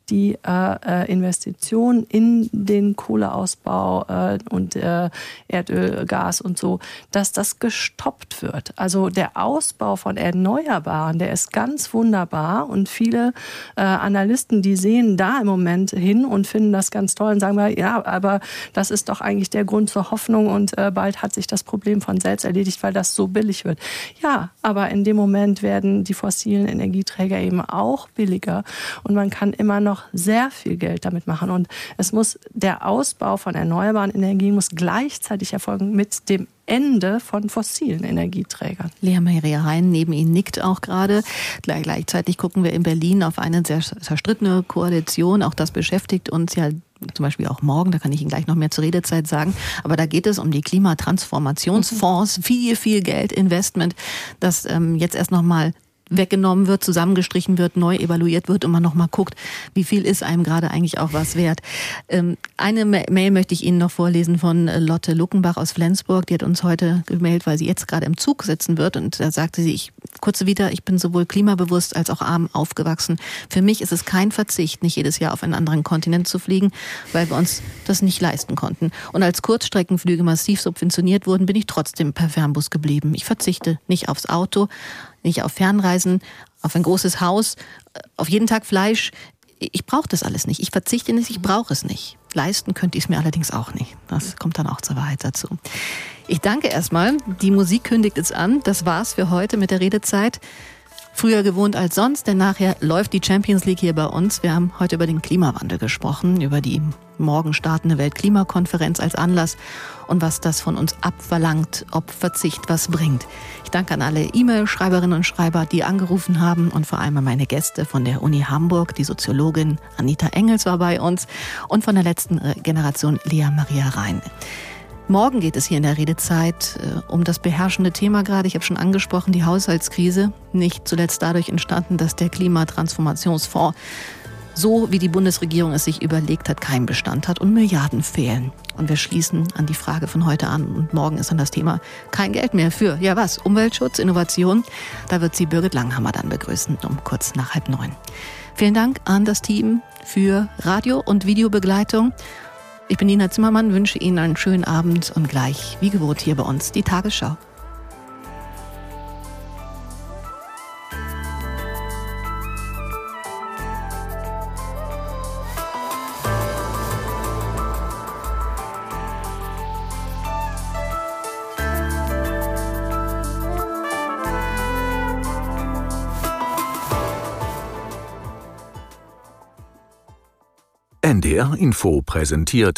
die äh, äh, Investition in den Kohleausbau äh, und äh, Erdöl, Gas und so, dass das gestoppt wird. Also der Ausbau von Erneuerbaren, der ist ganz wunderbar und viele äh, Analysten, die sehen da im Moment hin und finden das ganz toll und sagen ja, aber das ist doch eigentlich der Grund zur Hoffnung und äh, bald hat sich das Problem von selbst erledigt, weil das so billig wird. Ja, aber in dem Moment werden die fossilen Energieträger eben auch billiger und man kann immer noch noch sehr viel Geld damit machen. Und es muss der Ausbau von erneuerbaren Energien muss gleichzeitig erfolgen mit dem Ende von fossilen Energieträgern. Lea Maria Hein neben Ihnen nickt auch gerade. Gleichzeitig gucken wir in Berlin auf eine sehr zerstrittene Koalition. Auch das beschäftigt uns ja zum Beispiel auch morgen, da kann ich Ihnen gleich noch mehr zur Redezeit sagen. Aber da geht es um die Klimatransformationsfonds, mhm. viel, viel Geld, Investment, das ähm, jetzt erst noch mal weggenommen wird, zusammengestrichen wird, neu evaluiert wird und man nochmal guckt, wie viel ist einem gerade eigentlich auch was wert. Ähm, eine Mail möchte ich Ihnen noch vorlesen von äh, Lotte Luckenbach aus Flensburg. Die hat uns heute gemeldet, weil sie jetzt gerade im Zug sitzen wird und da sagte sie, ich kurze wieder, ich bin sowohl klimabewusst als auch arm aufgewachsen. Für mich ist es kein Verzicht, nicht jedes Jahr auf einen anderen Kontinent zu fliegen, weil wir uns das nicht leisten konnten. Und als Kurzstreckenflüge massiv subventioniert wurden, bin ich trotzdem per Fernbus geblieben. Ich verzichte nicht aufs Auto, nicht auf Fernreisen, auf ein großes Haus, äh, auf jeden Tag Fleisch. Ich brauche das alles nicht. Ich verzichte nicht, ich brauche es nicht. Leisten könnte ich es mir allerdings auch nicht. Das kommt dann auch zur Wahrheit dazu. Ich danke erstmal. Die Musik kündigt es an. Das war's für heute mit der Redezeit. Früher gewohnt als sonst, denn nachher läuft die Champions League hier bei uns. Wir haben heute über den Klimawandel gesprochen, über die morgen startende Weltklimakonferenz als Anlass und was das von uns abverlangt, ob Verzicht was bringt. Ich danke an alle E-Mail-Schreiberinnen und Schreiber, die angerufen haben und vor allem an meine Gäste von der Uni Hamburg, die Soziologin Anita Engels war bei uns und von der letzten Generation Lea Maria Rhein. Morgen geht es hier in der Redezeit äh, um das beherrschende Thema gerade. Ich habe schon angesprochen, die Haushaltskrise. Nicht zuletzt dadurch entstanden, dass der Klimatransformationsfonds so wie die Bundesregierung es sich überlegt hat, keinen Bestand hat und Milliarden fehlen. Und wir schließen an die Frage von heute an und morgen ist dann das Thema kein Geld mehr für, ja was, Umweltschutz, Innovation. Da wird sie Birgit Langhammer dann begrüßen um kurz nach halb neun. Vielen Dank an das Team für Radio- und Videobegleitung. Ich bin Nina Zimmermann, wünsche Ihnen einen schönen Abend und gleich, wie gewohnt, hier bei uns die Tagesschau. NDR Info präsentiert